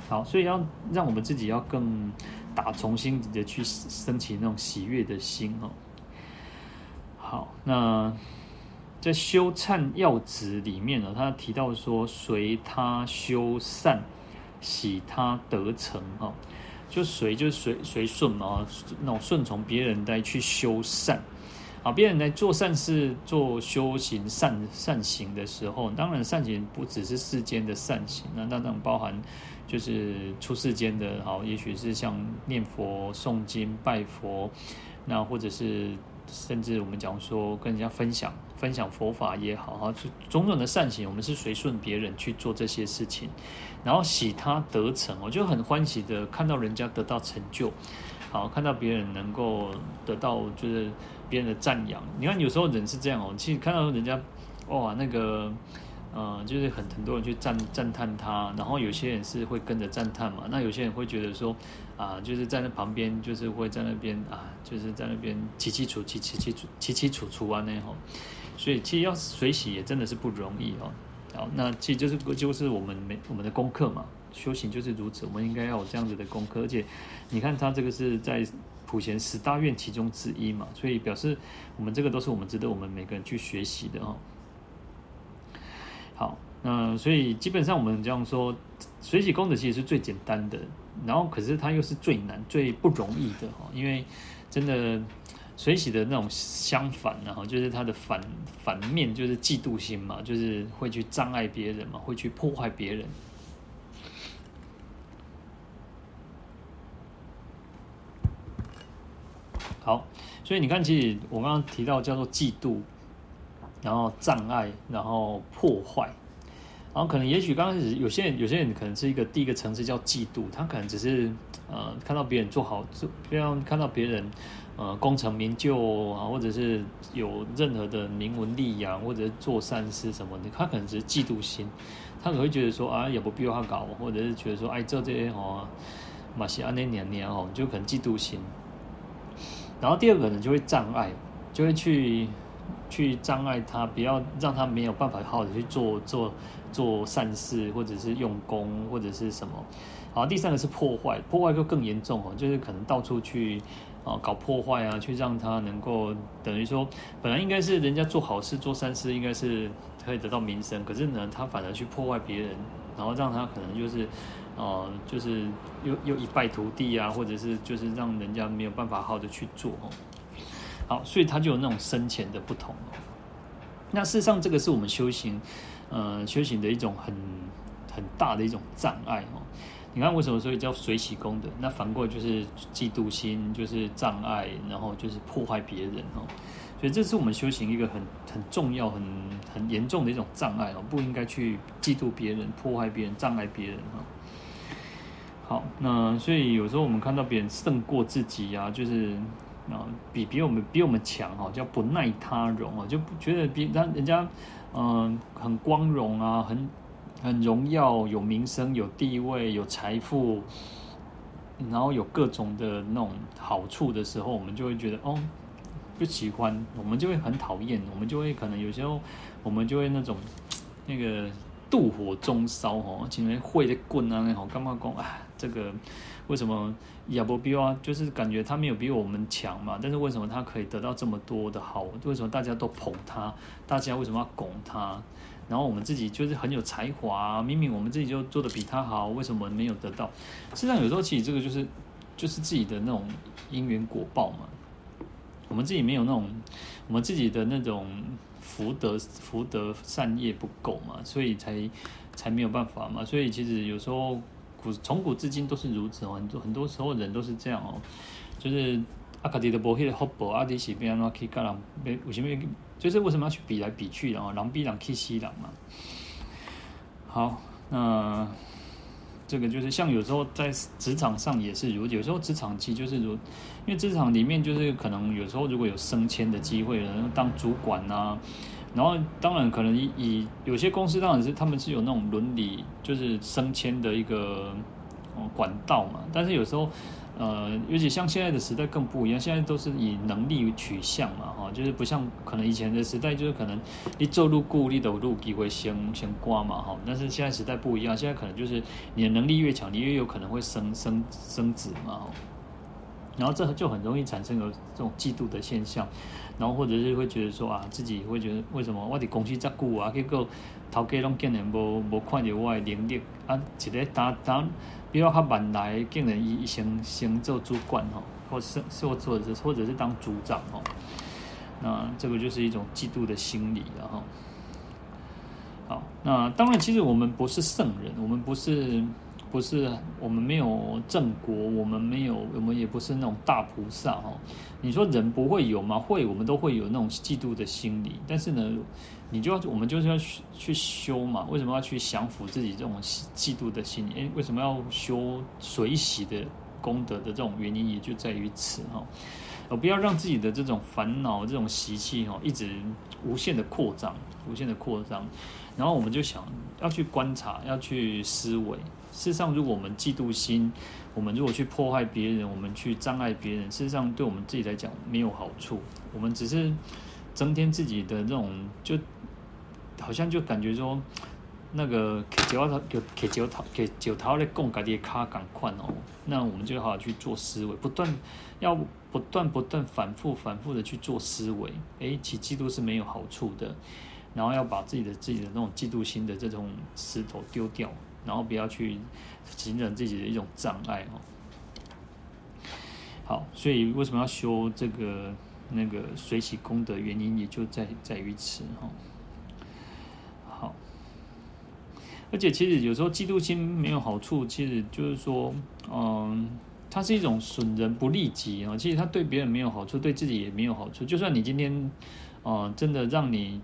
好，所以要让我们自己要更打从心底的去升起那种喜悦的心哦。好，那在修忏要旨里面呢，他提到说，随他修善，喜他得成哈，就随就随随顺嘛，那种顺从别人来去修善。啊，别人来做善事、做修行善善行的时候，当然善行不只是世间的善行，那当然包含就是出世间的，好，也许是像念佛、诵经、拜佛，那或者是甚至我们讲说跟人家分享分享佛法也好，哈，种种的善行，我们是随顺别人去做这些事情，然后喜他得成，我就很欢喜的看到人家得到成就，好，看到别人能够得到就是。别人的赞扬，你看有时候人是这样哦，其实看到人家，哇，那个，呃，就是很很多人去赞赞叹他，然后有些人是会跟着赞叹嘛，那有些人会觉得说，啊，就是在那旁边，就是会在那边啊，就是在那边凄凄楚凄凄凄楚起起楚楚啊那吼，所以其实要水洗也真的是不容易哦。好，那其实就是就是我们每我们的功课嘛，修行就是如此，我们应该要有这样子的功课，而且你看他这个是在。普贤十大愿其中之一嘛，所以表示我们这个都是我们值得我们每个人去学习的哦。好，那所以基本上我们这样说，水洗功德其实是最简单的，然后可是它又是最难、最不容易的哈，因为真的水洗的那种相反，然后就是它的反反面就是嫉妒心嘛，就是会去障碍别人嘛，会去破坏别人。好，所以你看，其实我刚刚提到叫做嫉妒，然后障碍，然后破坏，然后可能也许刚开始有些人，有些人可能是一个第一个层次叫嫉妒，他可能只是呃看到别人做好，做，不要看到别人呃功成名就啊，或者是有任何的名闻利养，或者是做善事什么的，他可能只是嫉妒心，他可能会觉得说啊也不必要他搞，或者是觉得说哎做这些哦，马西安那年年哦，就可能嫉妒心。然后第二个人就会障碍，就会去去障碍他，不要让他没有办法好好的去做做做善事，或者是用功，或者是什么。好，第三个是破坏，破坏就更严重哦，就是可能到处去啊搞破坏啊，去让他能够等于说，本来应该是人家做好事做善事，应该是可以得到名声，可是呢，他反而去破坏别人，然后让他可能就是。哦、呃，就是又又一败涂地啊，或者是就是让人家没有办法好好的去做。好，所以他就有那种深浅的不同。那事实上，这个是我们修行，呃，修行的一种很很大的一种障碍哦。你看为什么说叫随喜功德？那反过来就是嫉妒心，就是障碍，然后就是破坏别人哦。所以这是我们修行一个很很重要、很很严重的一种障碍哦，不应该去嫉妒别人、破坏别人、障碍别人哦。好，那所以有时候我们看到别人胜过自己啊，就是啊，比比我们比我们强哈，叫不耐他荣啊，就不觉得比他人家嗯很光荣啊，很很荣耀，有名声、有地位、有财富，然后有各种的那种好处的时候，我们就会觉得哦不喜欢，我们就会很讨厌，我们就会可能有时候我们就会那种那个。妒火中烧哦，前面会的棍啊，那好干嘛讲啊？这个为什么也不比啊？就是感觉他没有比我们强嘛，但是为什么他可以得到这么多的好？为什么大家都捧他？大家为什么要拱他？然后我们自己就是很有才华，明明我们自己就做得比他好，为什么没有得到？实际上有时候其实这个就是就是自己的那种因缘果报嘛。我们自己没有那种，我们自己的那种。福德福德善业不够嘛，所以才才没有办法嘛。所以其实有时候古从古至今都是如此哦，很多很多时候人都是这样哦，就是阿卡迪的博黑的福报，阿迪是变安怎去跟人，为什么就是为什么要去比来比去然后狼比人气死人嘛。好，那。这个就是像有时候在职场上也是如，有时候职场期就是如，因为职场里面就是可能有时候如果有升迁的机会了，当主管啊，然后当然可能以，以有些公司当然是他们是有那种伦理，就是升迁的一个管道嘛，但是有时候。呃，尤其像现在的时代更不一样，现在都是以能力取向嘛，哈，就是不像可能以前的时代，就是可能一做入故立的入机会先先挂嘛，哈，但是现在时代不一样，现在可能就是你的能力越强，你越有可能会升升升职嘛，然后这就很容易产生有这种嫉妒的现象，然后或者是会觉得说啊，自己会觉得为什么我的公司这么久啊，结果头家拢竟然无无看到我的能力啊，一个单单。比如他晚来竟然一先先做主管哈，或是或者是或者是当组长哈，那这个就是一种嫉妒的心理了哈。好，那当然，其实我们不是圣人，我们不是不是我们没有正果，我们没有我们也不是那种大菩萨哈。你说人不会有吗？会，我们都会有那种嫉妒的心理，但是呢。你就要，我们就是要去修嘛？为什么要去降服自己这种嫉妒的心理？诶，为什么要修随喜的功德的这种原因，也就在于此哈。我不要让自己的这种烦恼、这种习气哈，一直无限的扩张、无限的扩张。然后我们就想要去观察，要去思维。事实上，如果我们嫉妒心，我们如果去破坏别人，我们去障碍别人，事实上对我们自己来讲没有好处。我们只是增添自己的这种就。好像就感觉说，那个给九桃给给九桃给九桃的供感觉卡赶快哦，那我们就好好去做思维，不断要不断不断反复反复的去做思维，诶，其嫉妒是没有好处的，然后要把自己的自己的那种嫉妒心的这种石头丢掉，然后不要去形成自己的一种障碍哦。好，所以为什么要修这个那个随喜功德？原因也就在在于此哈。好而且其实有时候嫉妒心没有好处，其实就是说，嗯，它是一种损人不利己啊。其实它对别人没有好处，对自己也没有好处。就算你今天，嗯，真的让你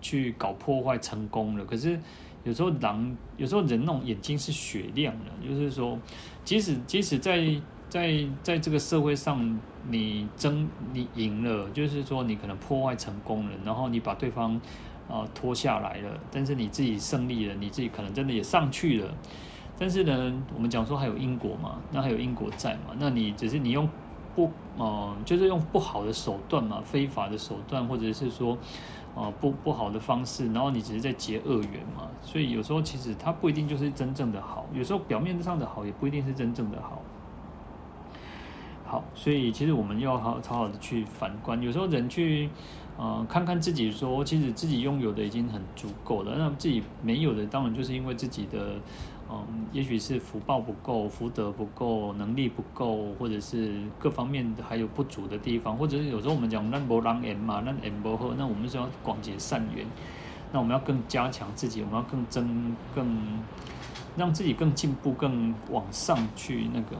去搞破坏成功了，可是有时候狼，有时候人那种眼睛是雪亮的，就是说，即使即使在在在这个社会上，你争你赢了，就是说你可能破坏成功了，然后你把对方。啊，拖下来了，但是你自己胜利了，你自己可能真的也上去了，但是呢，我们讲说还有因果嘛，那还有因果在嘛，那你只是你用不，呃，就是用不好的手段嘛，非法的手段，或者是说，啊、不不好的方式，然后你只是在结恶缘嘛，所以有时候其实它不一定就是真正的好，有时候表面上的好也不一定是真正的好。好，所以其实我们要好好好的去反观，有时候人去。呃，看看自己说，其实自己拥有的已经很足够了。那自己没有的，当然就是因为自己的，嗯，也许是福报不够、福德不够、能力不够，或者是各方面还有不足的地方，或者是有时候我们讲那无人缘嘛，那缘不好，那我们是要广结善缘，那我们要更加强自己，我们要更增、更让自己更进步、更往上去那个。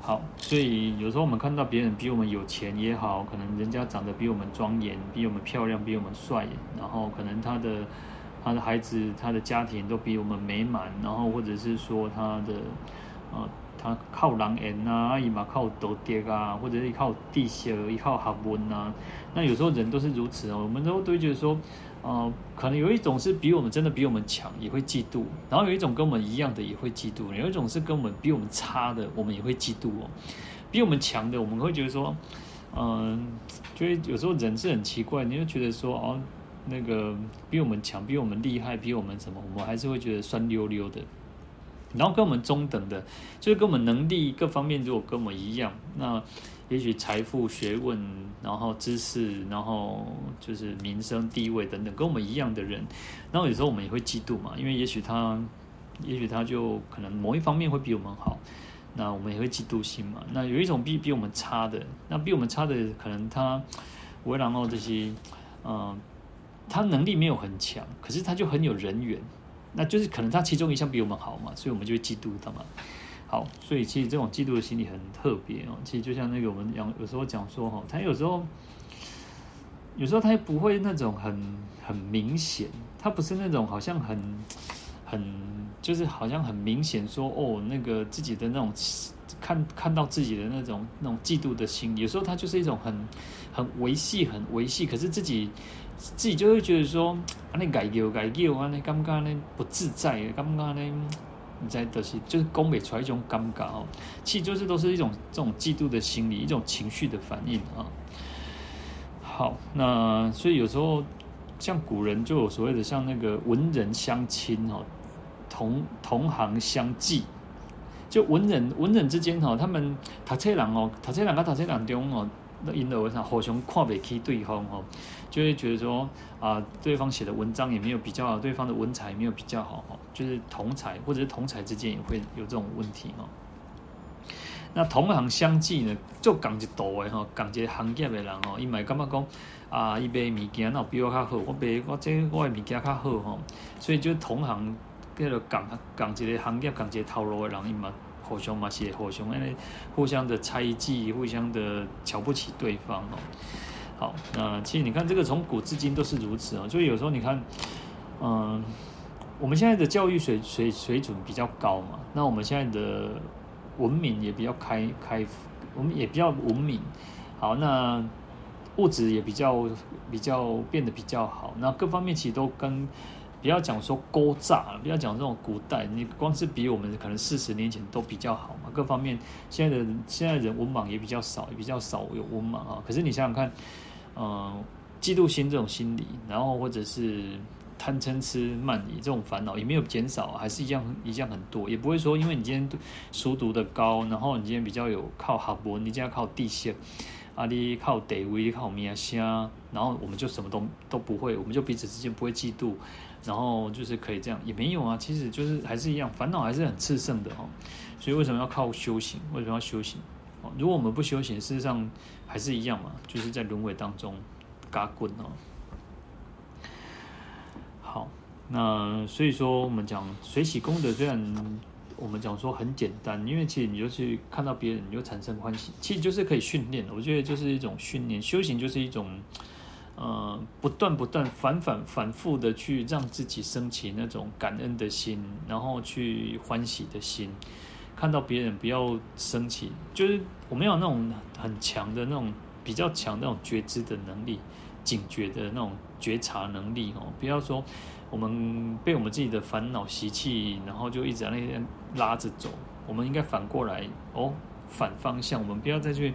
好，所以有时候我们看到别人比我们有钱也好，可能人家长得比我们庄严，比我们漂亮，比我们帅，然后可能他的他的孩子、他的家庭都比我们美满，然后或者是说他的呃，他靠狼人啊，阿姨嘛靠斗爹啊，或者是靠地势，依靠学问啊，那有时候人都是如此哦，我们都都会觉得说。呃，可能有一种是比我们真的比我们强，也会嫉妒；然后有一种跟我们一样的也会嫉妒；有一种是跟我们比我们差的，我们也会嫉妒哦。比我们强的，我们会觉得说，嗯、就是有时候人是很奇怪，你就觉得说，哦，那个比我们强、比我们厉害、比我们什么，我们还是会觉得酸溜溜的。然后跟我们中等的，就是跟我们能力各方面如果跟我们一样，那。也许财富、学问，然后知识，然后就是名声、地位等等，跟我们一样的人，然后有时候我们也会嫉妒嘛，因为也许他，也许他就可能某一方面会比我们好，那我们也会嫉妒心嘛。那有一种比比我们差的，那比我们差的可能他为然后这些嗯，他能力没有很强，可是他就很有人缘，那就是可能他其中一项比我们好嘛，所以我们就会嫉妒他嘛。好，所以其实这种嫉妒的心理很特别哦。其实就像那个我们讲，有时候讲说哈，他有时候，有时候他也不会那种很很明显，他不是那种好像很很就是好像很明显说哦，那个自己的那种看看到自己的那种那种嫉妒的心理，有时候他就是一种很很维系很维系，可是自己自己就会觉得说啊，那改丢改丢啊，那刚刚那不自在，感觉呢。你在的是就是讲不出来一种尴尬哦，其实就是都是一种这种嫉妒的心理，一种情绪的反应啊。好，那所以有时候像古人就有所谓的像那个文人相亲哦，同同行相忌，就文人文人之间哦，他们读册人哦，读册人跟读册人中哦。那因为啥？互相看不起对方哦，就会觉得说啊，对方写的文章也没有比较好，对方的文采也没有比较好哦，就是同才或者是同才之间也会有这种问题哦。那同行相忌呢，就讲一道的哈，讲一个行业的人哦，伊嘛感觉讲啊，伊卖物件那比我较好，我卖我这我的物件较好哈，所以就同行叫做讲讲一个行业，讲一个套路的人伊嘛。互相嘛，是互相，因为互相的猜忌，互相的瞧不起对方哦。好，那其实你看，这个从古至今都是如此哦。所以有时候你看，嗯，我们现在的教育水水水准比较高嘛，那我们现在的文明也比较开开，我们也比较文明。好，那物质也比较比较变得比较好，那各方面其实都跟。不要讲说勾诈，不要讲这种古代，你光是比我们可能四十年前都比较好嘛，各方面现在的现在人文盲也比较少，也比较少有文盲啊。可是你想想看，嗯、嫉妒心这种心理，然后或者是贪嗔痴慢疑这种烦恼也没有减少，还是一样一样很多，也不会说因为你今天书读的高，然后你今天比较有靠学问，你今天靠地线。啊！你靠地位，靠名声，然后我们就什么都都不会，我们就彼此之间不会嫉妒，然后就是可以这样，也没有啊。其实就是还是一样，烦恼还是很炽盛的哦。所以为什么要靠修行？为什么要修行？如果我们不修行，事实上还是一样嘛，就是在轮回当中嘎滚哦。好，那所以说我们讲随喜功德虽然。我们讲说很简单，因为其实你就去看到别人，你就产生欢喜，其实就是可以训练。我觉得就是一种训练，修行就是一种，呃，不断不断、反反反复的去让自己升起那种感恩的心，然后去欢喜的心。看到别人不要生气，就是我们有那种很强的那种比较强那种觉知的能力、警觉的那种觉察能力哦，不要说。我们被我们自己的烦恼习气，然后就一直在那边拉着走。我们应该反过来哦，反方向。我们不要再去。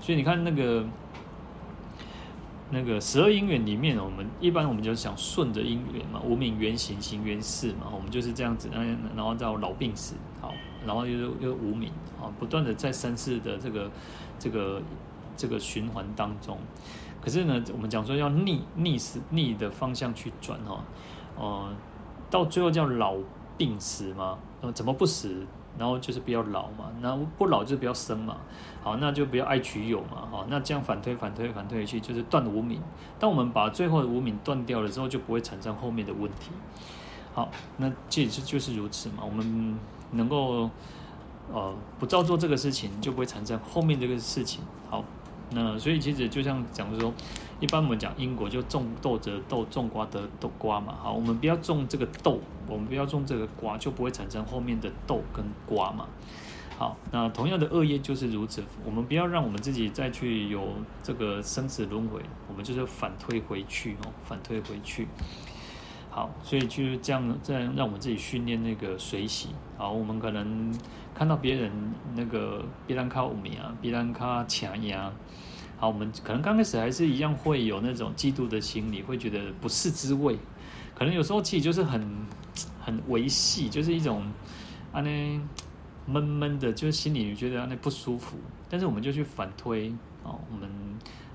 所以你看那个那个十二因缘里面，我们一般我们就想顺着因缘嘛，无明缘行，行缘事嘛。我们就是这样子，然后然后到老病死，好，然后又又无名啊，不断的在三世的这个这个这个循环当中。可是呢，我们讲说要逆逆死逆的方向去转哈。哦、到最后叫老病死嘛？呃，怎么不死？然后就是不要老嘛，那不老就不要生嘛。好，那就不要爱取有嘛。好，那这样反推、反推、反推回去，就是断无名。当我们把最后的无名断掉了之后，就不会产生后面的问题。好，那这就就是如此嘛。我们能够呃不照做这个事情，就不会产生后面这个事情。好。那所以其实就像讲说，一般我们讲因果就种豆则豆，种瓜得豆瓜嘛。好，我们不要种这个豆，我们不要种这个瓜，就不会产生后面的豆跟瓜嘛。好，那同样的恶业就是如此，我们不要让我们自己再去有这个生死轮回，我们就是反推回去哦，反推回去。好，所以就是这样，这样让我们自己训练那个随喜。好，我们可能看到别人那个别人靠米啊，别人靠强呀。好，我们可能刚开始还是一样会有那种嫉妒的心理，会觉得不是滋味。可能有时候其实就是很很维系，就是一种啊那闷闷的，就是心里觉得啊那不舒服。但是我们就去反推啊，我们。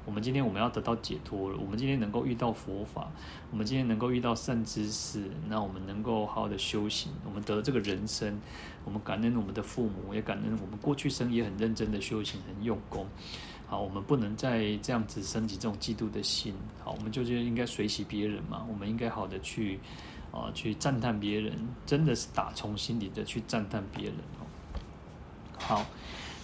我们今天我们要得到解脱了。我们今天能够遇到佛法，我们今天能够遇到善知识，那我们能够好好的修行。我们得了这个人生，我们感恩我们的父母，也感恩我们过去生也很认真的修行，很用功。好，我们不能再这样子升起这种嫉妒的心。好，我们就觉得应该随喜别人嘛，我们应该好的去啊，去赞叹别人，真的是打从心里的去赞叹别人哦。好，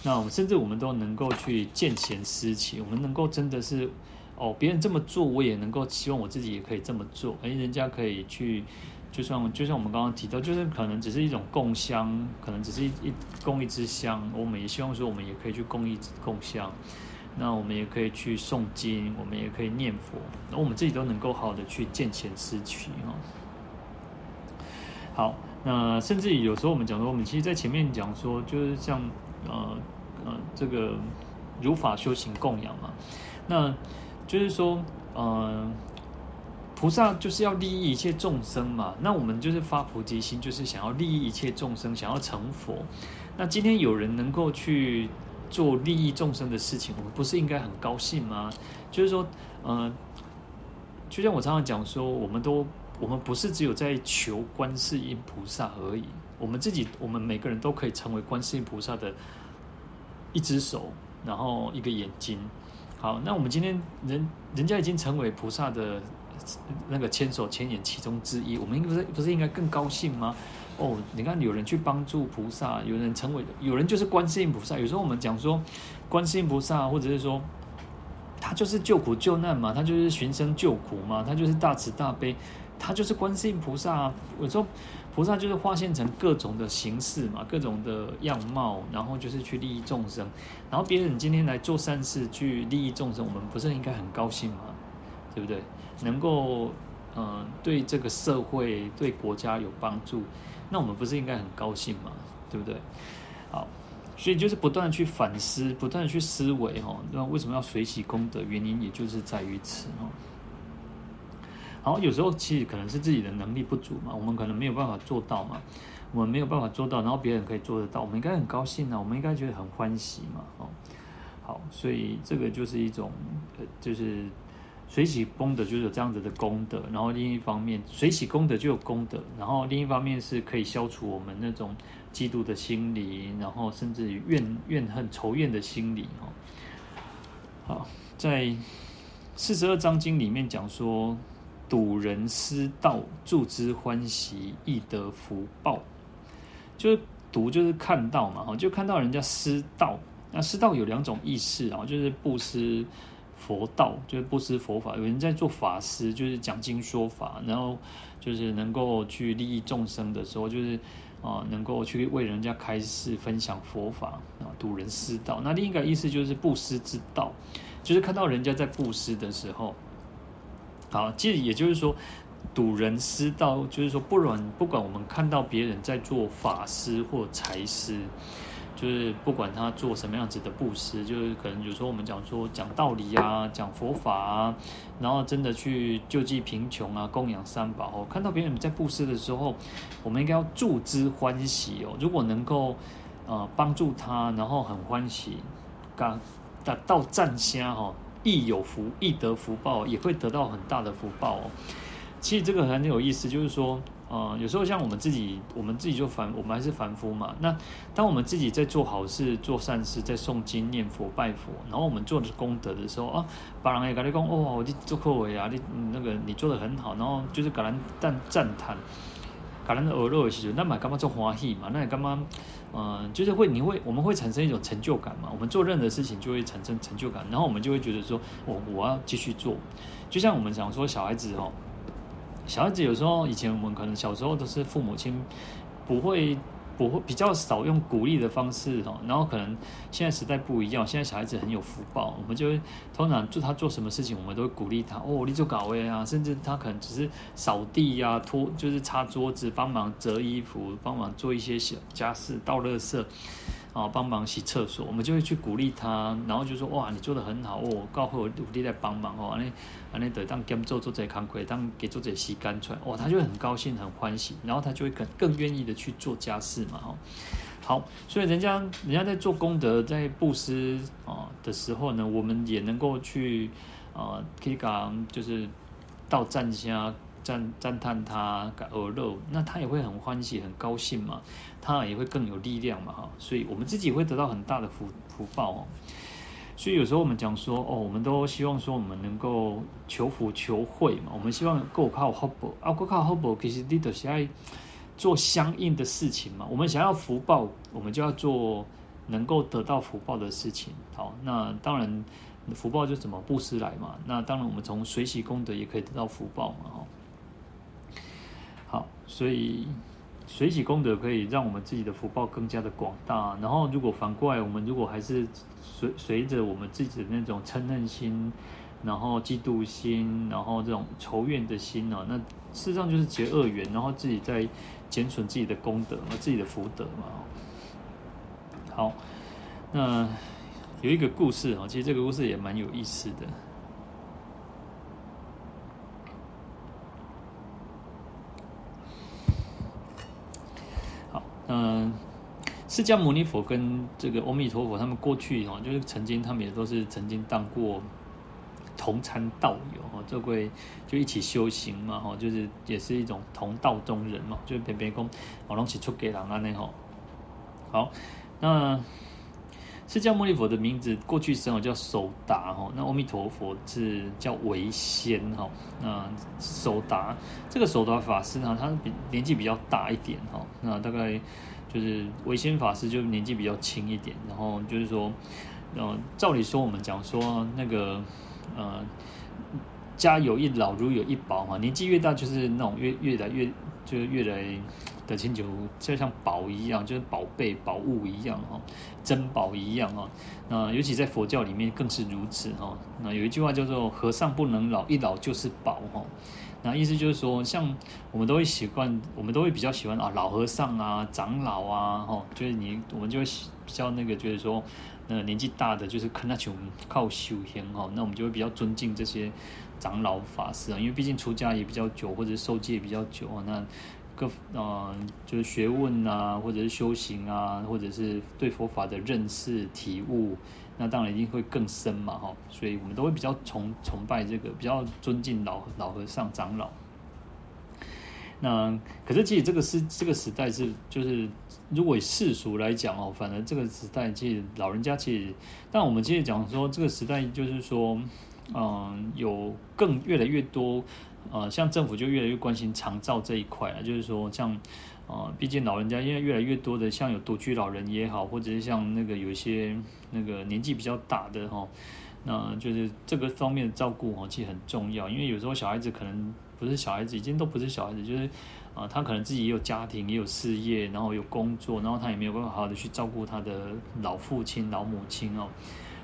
那我们甚至我们都能够去见贤思齐，我们能够真的是哦，别人这么做，我也能够希望我自己也可以这么做。哎，人家可以去。就像就像我们刚刚提到，就是可能只是一种供香，可能只是一一供一支香，我们也希望说，我们也可以去供一支供香，那我们也可以去诵经，我们也可以念佛，那我们自己都能够好的去见贤思齐哈。好，那甚至有时候我们讲说，我们其实在前面讲说，就是像呃呃这个如法修行供养嘛，那就是说呃。菩萨就是要利益一切众生嘛，那我们就是发菩提心，就是想要利益一切众生，想要成佛。那今天有人能够去做利益众生的事情，我们不是应该很高兴吗？就是说，呃，就像我常常讲说，我们都我们不是只有在求观世音菩萨而已，我们自己，我们每个人都可以成为观世音菩萨的一只手，然后一个眼睛。好，那我们今天人人家已经成为菩萨的。那个千手千眼其中之一，我们不是不是应该更高兴吗？哦，你看有人去帮助菩萨，有人成为，有人就是观世音菩萨。有时候我们讲说，观世音菩萨，或者是说，他就是救苦救难嘛，他就是寻声救苦嘛，他就是大慈大悲，他就是观世音菩萨啊。有时候菩萨就是化现成各种的形式嘛，各种的样貌，然后就是去利益众生。然后别人今天来做善事去利益众生，我们不是应该很高兴吗？对不对？能够，嗯、对这个社会、对国家有帮助，那我们不是应该很高兴吗？对不对？好，所以就是不断去反思，不断去思维，哈，那为什么要随喜功德？原因也就是在于此，哈。好，有时候其实可能是自己的能力不足嘛，我们可能没有办法做到嘛，我们没有办法做到，然后别人可以做得到，我们应该很高兴啊，我们应该觉得很欢喜嘛，哦，好，所以这个就是一种，呃，就是。随喜功德就是有这样子的功德，然后另一方面，随喜功德就有功德，然后另一方面是可以消除我们那种嫉妒的心理，然后甚至于怨怨恨、仇怨的心理。哈，好，在四十二章经里面讲说，睹人思道，助之欢喜，亦得福报。就是读，就是看到嘛，哈，就看到人家思道。那思道有两种意思啊，就是布施。佛道就是布施佛法，有人在做法师，就是讲经说法，然后就是能够去利益众生的时候，就是啊、能够去为人家开示分享佛法啊，睹人思道。那另一个意思就是布施之道，就是看到人家在布施的时候，好，其实也就是说，睹人思道，就是说不管不管我们看到别人在做法师或财师。就是不管他做什么样子的布施，就是可能有时候我们讲说讲道理啊，讲佛法啊，然后真的去救济贫穷啊，供养三宝哦。看到别人在布施的时候，我们应该要助之欢喜哦。如果能够呃帮助他，然后很欢喜，刚达到赞香哈，亦有福，亦得福报，也会得到很大的福报哦。其实这个很有意思，就是说。呃，有时候像我们自己，我们自己就凡，我们还是凡夫嘛。那当我们自己在做好事、做善事，在诵经、念佛、拜佛，然后我们做的功德的时候啊，别人也跟你讲，哦，你做可为啊，你那个你做的很好，然后就是给人赞赞叹，给人耳乐的时候，那么干嘛做欢喜嘛？那干嘛？嗯，就是会，你会，我们会产生一种成就感嘛。我们做任何事情就会产生成就感，然后我们就会觉得说，我、我要继续做。就像我们讲说，小孩子哦。小孩子有时候，以前我们可能小时候都是父母亲不会我会比较少用鼓励的方式哈，然后可能现在时代不一样，现在小孩子很有福报，我们就通常就他做什么事情，我们都会鼓励他哦，你做岗位啊，甚至他可能只是扫地呀、拖就是擦桌子、帮忙折衣服、帮忙做一些小家事、倒垃圾。啊，帮忙洗厕所，我们就会去鼓励他，然后就说哇，你做得很好哦，告诉我努力在帮忙哦，安尼安尼得当兼做做这工课，当给做这洗干出来，哇，他就会很高兴很欢喜，然后他就会更更愿意的去做家事嘛，哈，好，所以人家人家在做功德在布施啊的时候呢，我们也能够去啊，可以讲就是到赞下。赞赞叹他感而乐，那他也会很欢喜、很高兴嘛，他也会更有力量嘛，哈，所以我们自己会得到很大的福福报哦。所以有时候我们讲说，哦，我们都希望说我们能够求福求慧嘛，我们希望够靠福报啊，够靠福报，其实你都是要做相应的事情嘛。我们想要福报，我们就要做能够得到福报的事情。好，那当然福报就怎么布施来嘛。那当然我们从随喜功德也可以得到福报嘛。哈，好，所以。随喜功德可以让我们自己的福报更加的广大，然后如果反过来，我们如果还是随随着我们自己的那种嗔恨心，然后嫉妒心，然后这种仇怨的心呢，那事实上就是结恶缘，然后自己在减损自己的功德嘛，自己的福德嘛。好，那有一个故事啊，其实这个故事也蛮有意思的。嗯，释迦牟尼佛跟这个阿弥陀佛，他们过去哦，就是曾经，他们也都是曾经当过同参道友哦，这会就一起修行嘛哈，就是也是一种同道中人嘛，就是别别讲，我拢是出家人安尼吼。好，那释迦牟尼佛的名字过去生叫守达哈，那阿弥陀佛是叫为先哈。那守达这个守达法师呢，他比年纪比较大一点哈，那大概。就是为先法师，就年纪比较轻一点，然后就是说，呃，照理说我们讲说那个，呃，家有一老如有一宝嘛，年纪越大就是那种越越来越就越来的请求就像宝一样，就是宝贝宝物一样哈，珍宝一样哈。那尤其在佛教里面更是如此哈。那有一句话叫做“和尚不能老，一老就是宝”哈。那意思就是说，像我们都会习惯，我们都会比较喜欢啊，老和尚啊，长老啊，哈，就是你，我们就会比较那个，就是说，那，年纪大的，就是可能求靠修行哈，那我们就会比较尊敬这些长老法师啊，因为毕竟出家也比较久，或者受戒也比较久啊，那各啊、呃，就是学问啊，或者是修行啊，或者是对佛法的认识体悟。那当然一定会更深嘛，哈，所以我们都会比较崇崇拜这个，比较尊敬老老和尚长老。那可是其实这个是这个时代是就是，如果以世俗来讲哦，反正这个时代其实老人家其实，但我们其实讲说这个时代就是说，嗯，有更越来越多，呃，像政府就越来越关心长照这一块啊，就是说像。啊，毕竟老人家因为越来越多的，像有独居老人也好，或者是像那个有一些那个年纪比较大的哈，那就是这个方面的照顾哈，其实很重要。因为有时候小孩子可能不是小孩子，已经都不是小孩子，就是啊，他可能自己也有家庭，也有事业，然后有工作，然后他也没有办法好好的去照顾他的老父亲、老母亲哦。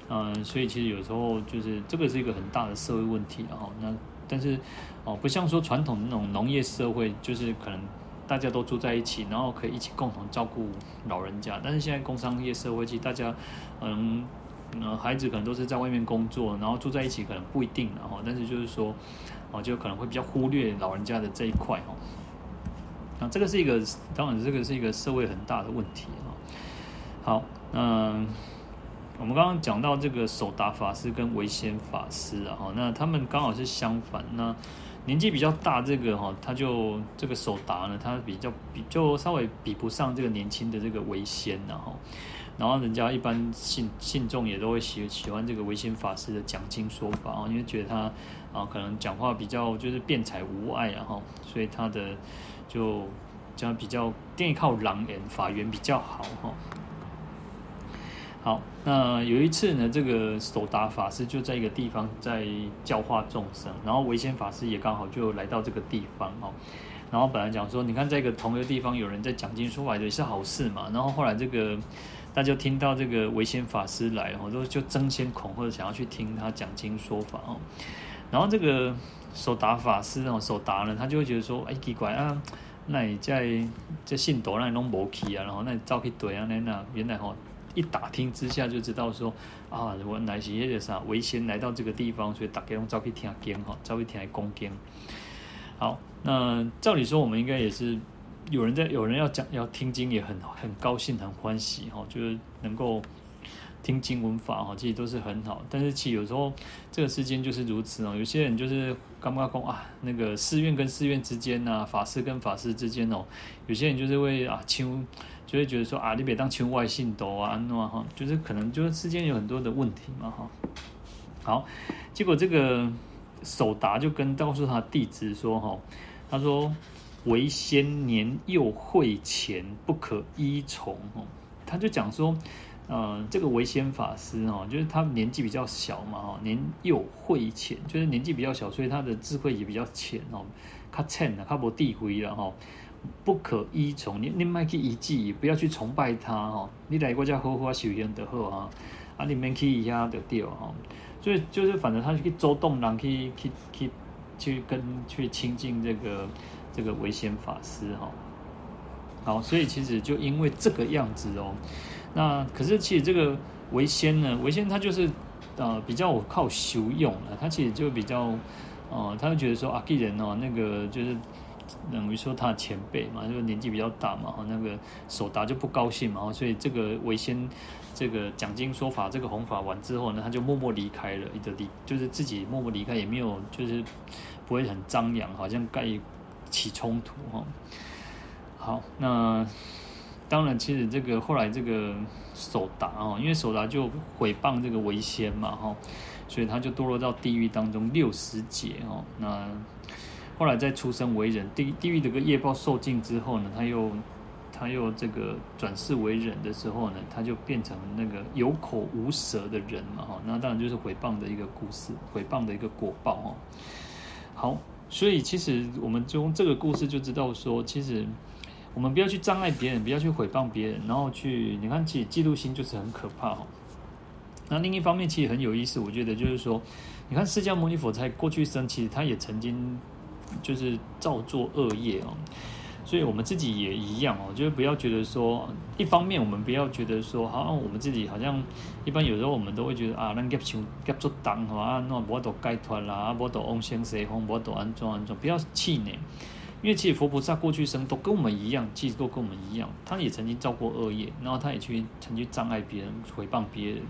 嗯，所以其实有时候就是这个是一个很大的社会问题哈。那但是哦，不像说传统的那种农业社会，就是可能。大家都住在一起，然后可以一起共同照顾老人家。但是现在工商业社会，其实大家，嗯，呃，孩子可能都是在外面工作，然后住在一起可能不一定，然后，但是就是说，哦，就可能会比较忽略老人家的这一块，哈。那这个是一个，当然这个是一个社会很大的问题，哈。好，嗯，我们刚刚讲到这个守达法师跟维先法师啊，哈，那他们刚好是相反，那。年纪比较大，这个哈，他就这个守达呢，他比较比就稍微比不上这个年轻的这个维先，然后，然后人家一般信信众也都会喜喜欢这个维先法师的讲经说法啊，因为觉得他啊可能讲话比较就是辩才无碍，然后所以他的就讲比较电靠朗言法缘比较好哈。好，那有一次呢，这个守达法师就在一个地方在教化众生，然后为先法师也刚好就来到这个地方哦。然后本来讲说，你看在一个同一个地方有人在讲经说法，也是好事嘛。然后后来这个大家听到这个为先法师来，哦，都就争先恐后的想要去听他讲经说法哦。然后这个守达法师哦，守达呢，他就会觉得说，哎，奇怪啊，那你在这信徒那里弄无去啊，然后那照去对啊，那那原来哦。一打听之下就知道说啊，我乃是那个啥为先来到这个地方，所以大家用照去听经哈，照去听来恭经。好，那照理说我们应该也是有人在，有人要讲要听经，也很很高兴很欢喜哈，就是能够听经闻法哈，其实都是很好。但是其实有时候这个世间就是如此哦，有些人就是刚刚讲啊，那个寺院跟寺院之间呐，法师跟法师之间哦，有些人就是会啊，请。就会觉得说啊，你别当圈外信徒啊，那哈，就是可能就是之间有很多的问题嘛哈。好，结果这个守达就跟告诉他弟子说哈，他说为先年幼慧浅，不可依从哈，他就讲说。呃，这个为先法师哈，就是他年纪比较小嘛哈，年幼慧浅，就是年纪比较小，所以他的智慧也比较浅哦。他浅了，他不地灰了哈，不可依从。你你卖去依计，不要去崇拜他哈。你来我家好好修行的好啊，啊，你免去一下就掉哈。所以就是反正他去周动人去去去去跟去亲近这个这个为先法师哈。好，所以其实就因为这个样子哦。那可是其实这个为先呢，为先他就是呃比较靠修用了，他其实就比较呃，他会觉得说啊，艺人哦，那个就是等于说他的前辈嘛，就年纪比较大嘛，哈，那个守达就不高兴嘛，所以这个为先这个讲经说法这个弘法完之后呢，他就默默离开了，一个离就是自己默默离开，也没有就是不会很张扬，好像盖起冲突哈。好，那。当然，其实这个后来这个守达哦，因为守达就毁谤这个为先嘛哈，所以他就堕落到地狱当中六十劫哦。那后来在出生为人，地地狱这个业报受尽之后呢，他又他又这个转世为人的时候呢，他就变成那个有口无舌的人嘛哈。那当然就是毁谤的一个故事，毁谤的一个果报哦。好，所以其实我们从这个故事就知道说，其实。我们不要去障碍别人，不要去毁谤别人，然后去你看，其实嫉妒心就是很可怕哈。那另一方面，其实很有意思，我觉得就是说，你看释迦牟尼佛在过去生，其实他也曾经就是造作恶业哦。所以我们自己也一样哦，就是不要觉得说，一方面我们不要觉得说，好像我们自己好像一般有时候我们都会觉得啊，那业像业做重啊，那我都解脱啦，我都往生西方，我都安怎安怎，不要气馁。因为其实佛菩萨过去生都跟我们一样，其实都跟我们一样，他也曾经造过恶业，然后他也去曾经障碍别人、诽谤别人。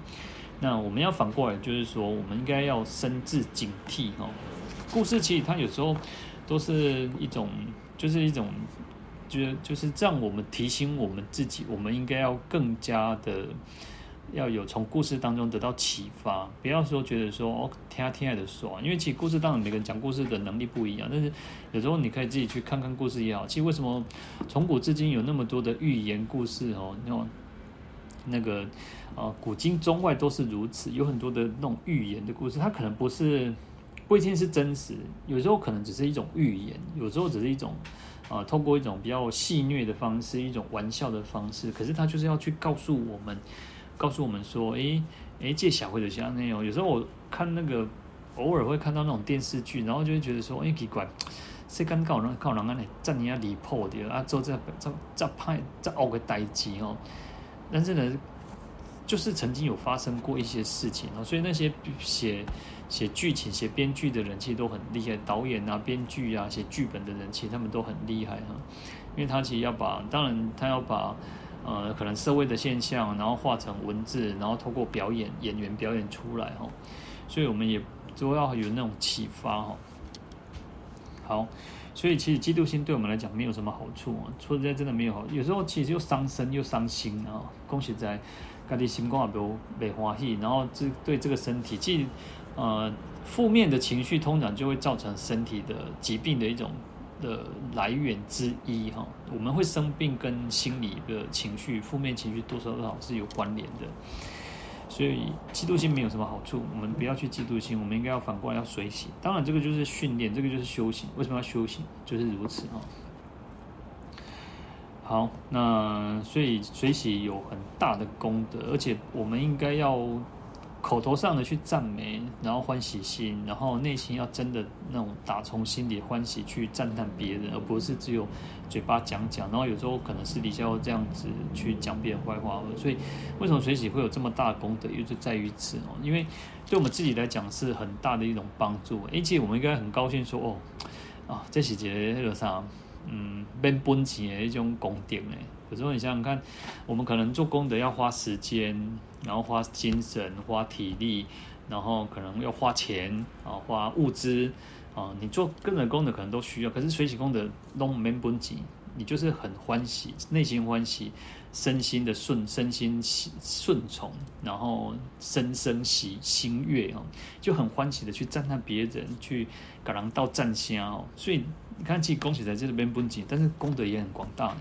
那我们要反过来，就是说，我们应该要深自警惕哈。故事其实它有时候都是一种，就是一种，就是就是这样，我们提醒我们自己，我们应该要更加的。要有从故事当中得到启发，不要说觉得说哦，听啊听啊的说，因为其实故事当然每个人讲故事的能力不一样，但是有时候你可以自己去看看故事也好。其实为什么从古至今有那么多的寓言故事哦？那种那个啊，古今中外都是如此，有很多的那种寓言的故事，它可能不是不一定是真实，有时候可能只是一种预言，有时候只是一种啊，透过一种比较戏谑的方式，一种玩笑的方式，可是他就是要去告诉我们。告诉我们说，诶诶，借小慧的像那种，有时候我看那个，偶尔会看到那种电视剧，然后就会觉得说，诶，奇怪，谁敢搞人搞人安尼，这么样离谱的啊，做这这这派这奥个代志哦。但是呢，就是曾经有发生过一些事情哦，所以那些写写剧情、写编剧的人其实都很厉害，导演啊、编剧啊、写剧本的人其实他们都很厉害哈，因为他其实要把，当然他要把。呃，可能社会的现象，然后化成文字，然后透过表演演员表演出来哈，所以我们也都要有那种启发哈。好，所以其实嫉妒心对我们来讲没有什么好处啊，说实在真的没有好，有时候其实又伤身又伤心啊。恭喜在，家里心光也都没欢喜，然后这对这个身体，其实呃负面的情绪通常就会造成身体的疾病的一种。的来源之一哈，我们会生病跟心理的情绪、负面情绪多少多少是有关联的，所以嫉妒心没有什么好处，我们不要去嫉妒心，我们应该要反过来要随喜。当然，这个就是训练，这个就是修行。为什么要修行？就是如此哈。好，那所以随喜有很大的功德，而且我们应该要。口头上的去赞美，然后欢喜心，然后内心要真的那种打从心里欢喜去赞叹别人，而不是只有嘴巴讲讲，然后有时候可能私底下这样子去讲别人坏话。所以为什么随喜会有这么大的功德，也就在于此哦。因为对我们自己来讲是很大的一种帮助。而且我们应该很高兴说哦，啊，这是一个那个啥，嗯，免本钱的一种功德呢。有时候你想想看，我们可能做功德要花时间，然后花精神、花体力，然后可能要花钱啊，花物资啊。你做个人功德可能都需要，可是随喜功德都没本钱，你就是很欢喜，内心欢喜，身心的顺，身心顺从，然后生生喜心悦哦，就很欢喜的去赞叹别人，去感人到赞香哦。所以你看，其实恭喜在这边不仅，但是功德也很广大呢。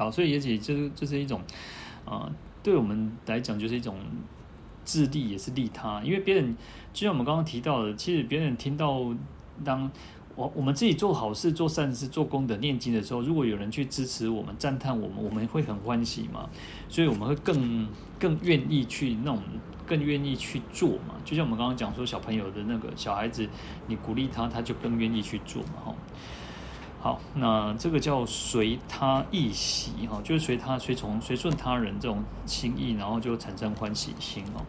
好，所以也许就是这是一种啊、对我们来讲就是一种自利，也是利他，因为别人就像我们刚刚提到的，其实别人听到当。我我们自己做好事、做善事、做功德、念经的时候，如果有人去支持我们、赞叹我们，我们会很欢喜嘛。所以我们会更更愿意去那种，更愿意去做嘛。就像我们刚刚讲说，小朋友的那个小孩子，你鼓励他，他就更愿意去做嘛。哈，好，那这个叫随他意喜哈，就是随他随从随顺他人这种心意，然后就产生欢喜心哦。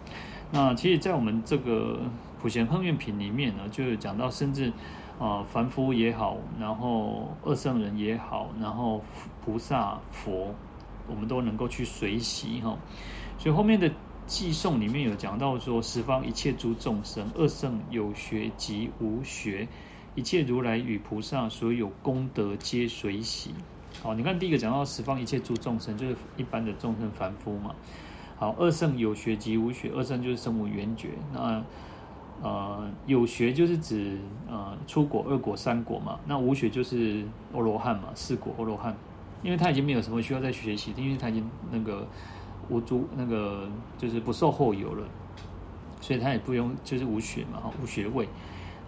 那其实，在我们这个普贤行愿品里面呢，就有讲到，甚至。啊，凡夫也好，然后二圣人也好，然后菩萨佛，我们都能够去随喜哈。所以后面的偈颂里面有讲到说，十方一切诸众生，二圣有学及无学，一切如来与菩萨所有功德皆随喜。好，你看第一个讲到十方一切诸众生，就是一般的众生凡夫嘛。好，二圣有学及无学，二圣就是声闻缘觉。那呃，有学就是指呃初果、二果、三果嘛。那无学就是阿罗汉嘛，四果阿罗汉，因为他已经没有什么需要再学习的，因为他已经那个无诸那个就是不受后有了，所以他也不用就是无学嘛，无学位。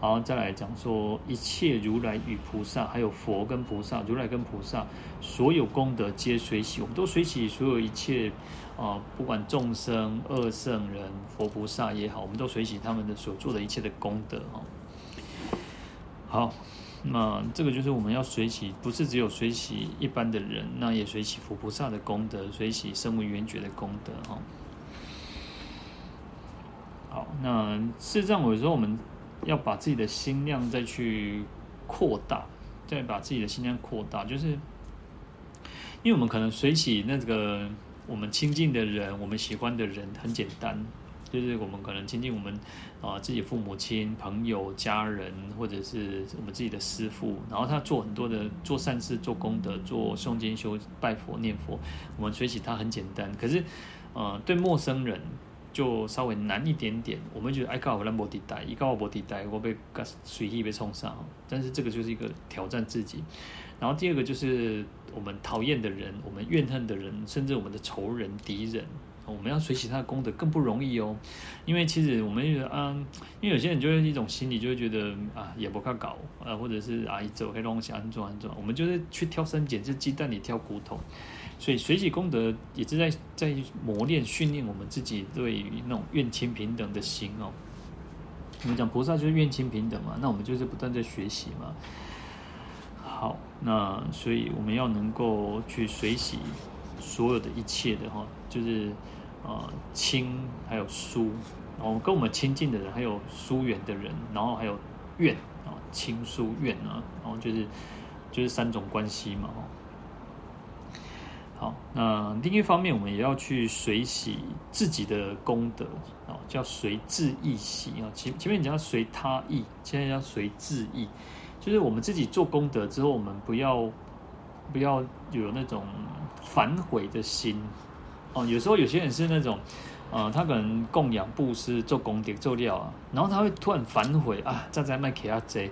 然后再来讲说，一切如来与菩萨，还有佛跟菩萨，如来跟菩萨，所有功德皆随喜，我们都随喜所有一切啊、不管众生、二圣人、佛菩萨也好，我们都随喜他们的所做的一切的功德哈。好，那这个就是我们要随喜，不是只有随喜一般的人，那也随喜佛菩萨的功德，随喜声闻缘觉的功德哈。好，那事实上有时候我们。要把自己的心量再去扩大，再把自己的心量扩大，就是因为我们可能随喜那个我们亲近的人，我们喜欢的人，很简单，就是我们可能亲近我们啊自己父母亲、朋友、家人，或者是我们自己的师父，然后他做很多的做善事、做功德、做诵经修拜佛念佛，我们随喜他很简单。可是，呃，对陌生人。就稍微难一点点，我们觉得哎，靠，我兰博地带，一靠我博地带，我被随意被冲上，但是这个就是一个挑战自己。然后第二个就是我们讨厌的人，我们怨恨的人，甚至我们的仇人、敌人，我们要随喜他的功德更不容易哦。因为其实我们觉得啊，因为有些人就是一种心理，就会觉得啊，也不看搞啊，或者是啊，一走黑东西安装安装，我们就是去挑三拣，四鸡蛋里挑骨头。所以随喜功德也是在在磨练训练我们自己对于那种愿亲平等的心哦。我们讲菩萨就是愿亲平等嘛，那我们就是不断在学习嘛。好，那所以我们要能够去随喜所有的一切的哈，就是啊亲还有疏，然后跟我们亲近的人，还有疏远的人，然后还有怨啊亲疏怨啊，然后就是就是三种关系嘛。好，那另一方面，我们也要去随喜自己的功德啊，叫随自意喜啊。前前面讲要随他意，现在要随自意，就是我们自己做功德之后，我们不要不要有那种反悔的心哦。有时候有些人是那种，呃，他可能供养布施做功德做料啊，然后他会突然反悔啊，再再卖给他贼。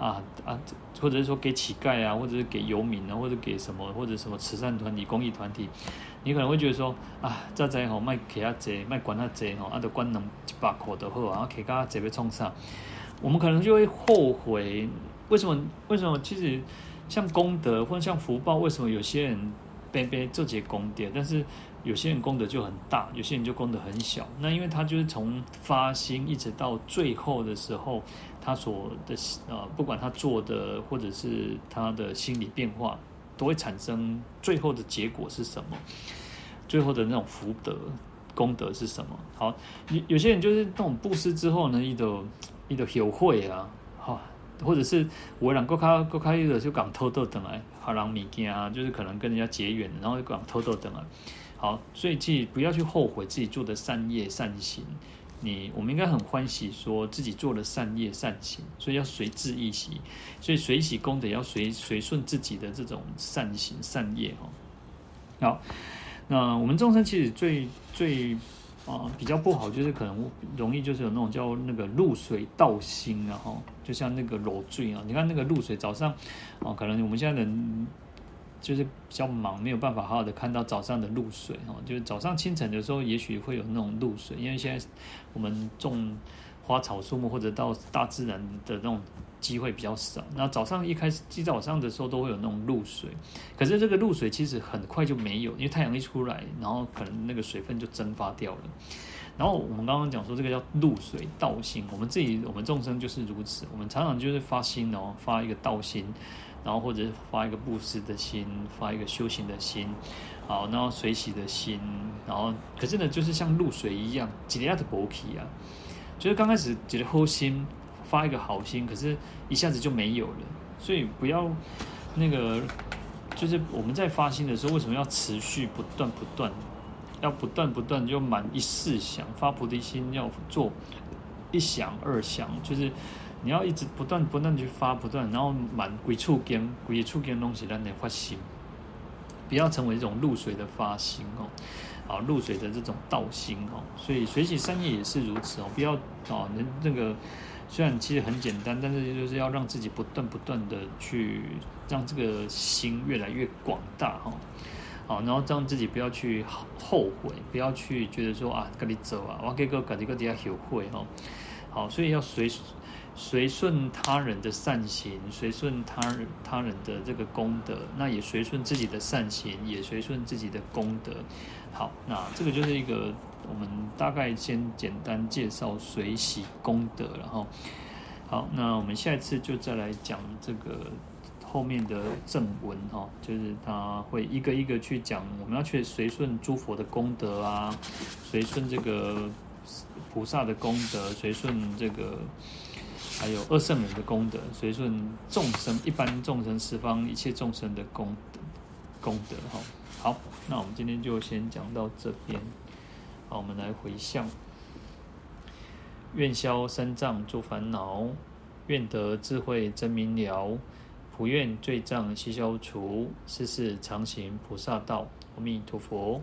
啊啊，或者是说给乞丐啊，或者是给游民啊，或者给什么，或者什么慈善团体、公益团体，你可能会觉得说啊，这在吼卖给他贼，卖管他贼吼，啊，得管能一百块就好啊，给他贼被冲上，我们可能就会后悔，为什么？为什么？其实像功德或者像福报，为什么有些人被被做些功德，但是有些人功德就很大，有些人就功德很小？那因为他就是从发心一直到最后的时候。他所的呃，不管他做的或者是他的心理变化，都会产生最后的结果是什么？最后的那种福德功德是什么？好，有有些人就是那种布施之后呢，一种一种有会啊，哈，或者是我两个开个开的就讲偷偷等来，好让米件啊，就是可能跟人家结缘，然后就讲偷偷等来。好，所以自己不要去后悔自己做的善业善行。你我们应该很欢喜，说自己做了善业善行，所以要随志一喜，所以随喜功德要随随顺自己的这种善行善业哈。好，那我们众生其实最最啊比较不好，就是可能容易就是有那种叫那个露水道心啊哈，就像那个裸坠啊，你看那个露水早上啊，可能我们现在人。就是比较忙，没有办法好好的看到早上的露水哈。就是早上清晨的时候，也许会有那种露水，因为现在我们种花草树木或者到大自然的那种机会比较少。那早上一开始，一早上的时候都会有那种露水，可是这个露水其实很快就没有，因为太阳一出来，然后可能那个水分就蒸发掉了。然后我们刚刚讲说这个叫露水道心，我们自己我们众生就是如此，我们常常就是发心哦，发一个道心。然后或者发一个布施的心，发一个修行的心，好，然后随喜的心，然后可是呢，就是像露水一样，几下的薄皮啊，就是刚开始觉得好心，发一个好心，可是一下子就没有了。所以不要那个，就是我们在发心的时候，为什么要持续不断不断，要不断不断就满一世想发菩提心，要做一想二想，就是。你要一直不断不断去发，不断，然后满鬼触根，鬼触根东西让你发心，不要成为这种露水的发心哦，啊，露水的这种道心哦，所以水洗三业也是如此哦，不要啊，那那个虽然其实很简单，但是就是要让自己不断不断的去让这个心越来越广大哈，好，然后让自己不要去后悔，不要去觉得说啊，跟你走啊，我这个赶紧个底下后悔哦，好，所以要随。随顺他人的善行，随顺他人他人的这个功德，那也随顺自己的善行，也随顺自己的功德。好，那这个就是一个我们大概先简单介绍随喜功德，然后好，那我们下一次就再来讲这个后面的正文哈，就是他会一个一个去讲，我们要去随顺诸佛的功德啊，随顺这个菩萨的功德，随顺这个。还有二圣人的功德，随顺众生一般众生十方一切众生的功德功德哈。好，那我们今天就先讲到这边。好，我们来回向，愿消三障诸烦恼，愿得智慧真明了，普愿罪障悉消除，世世常行菩萨道。阿弥陀佛。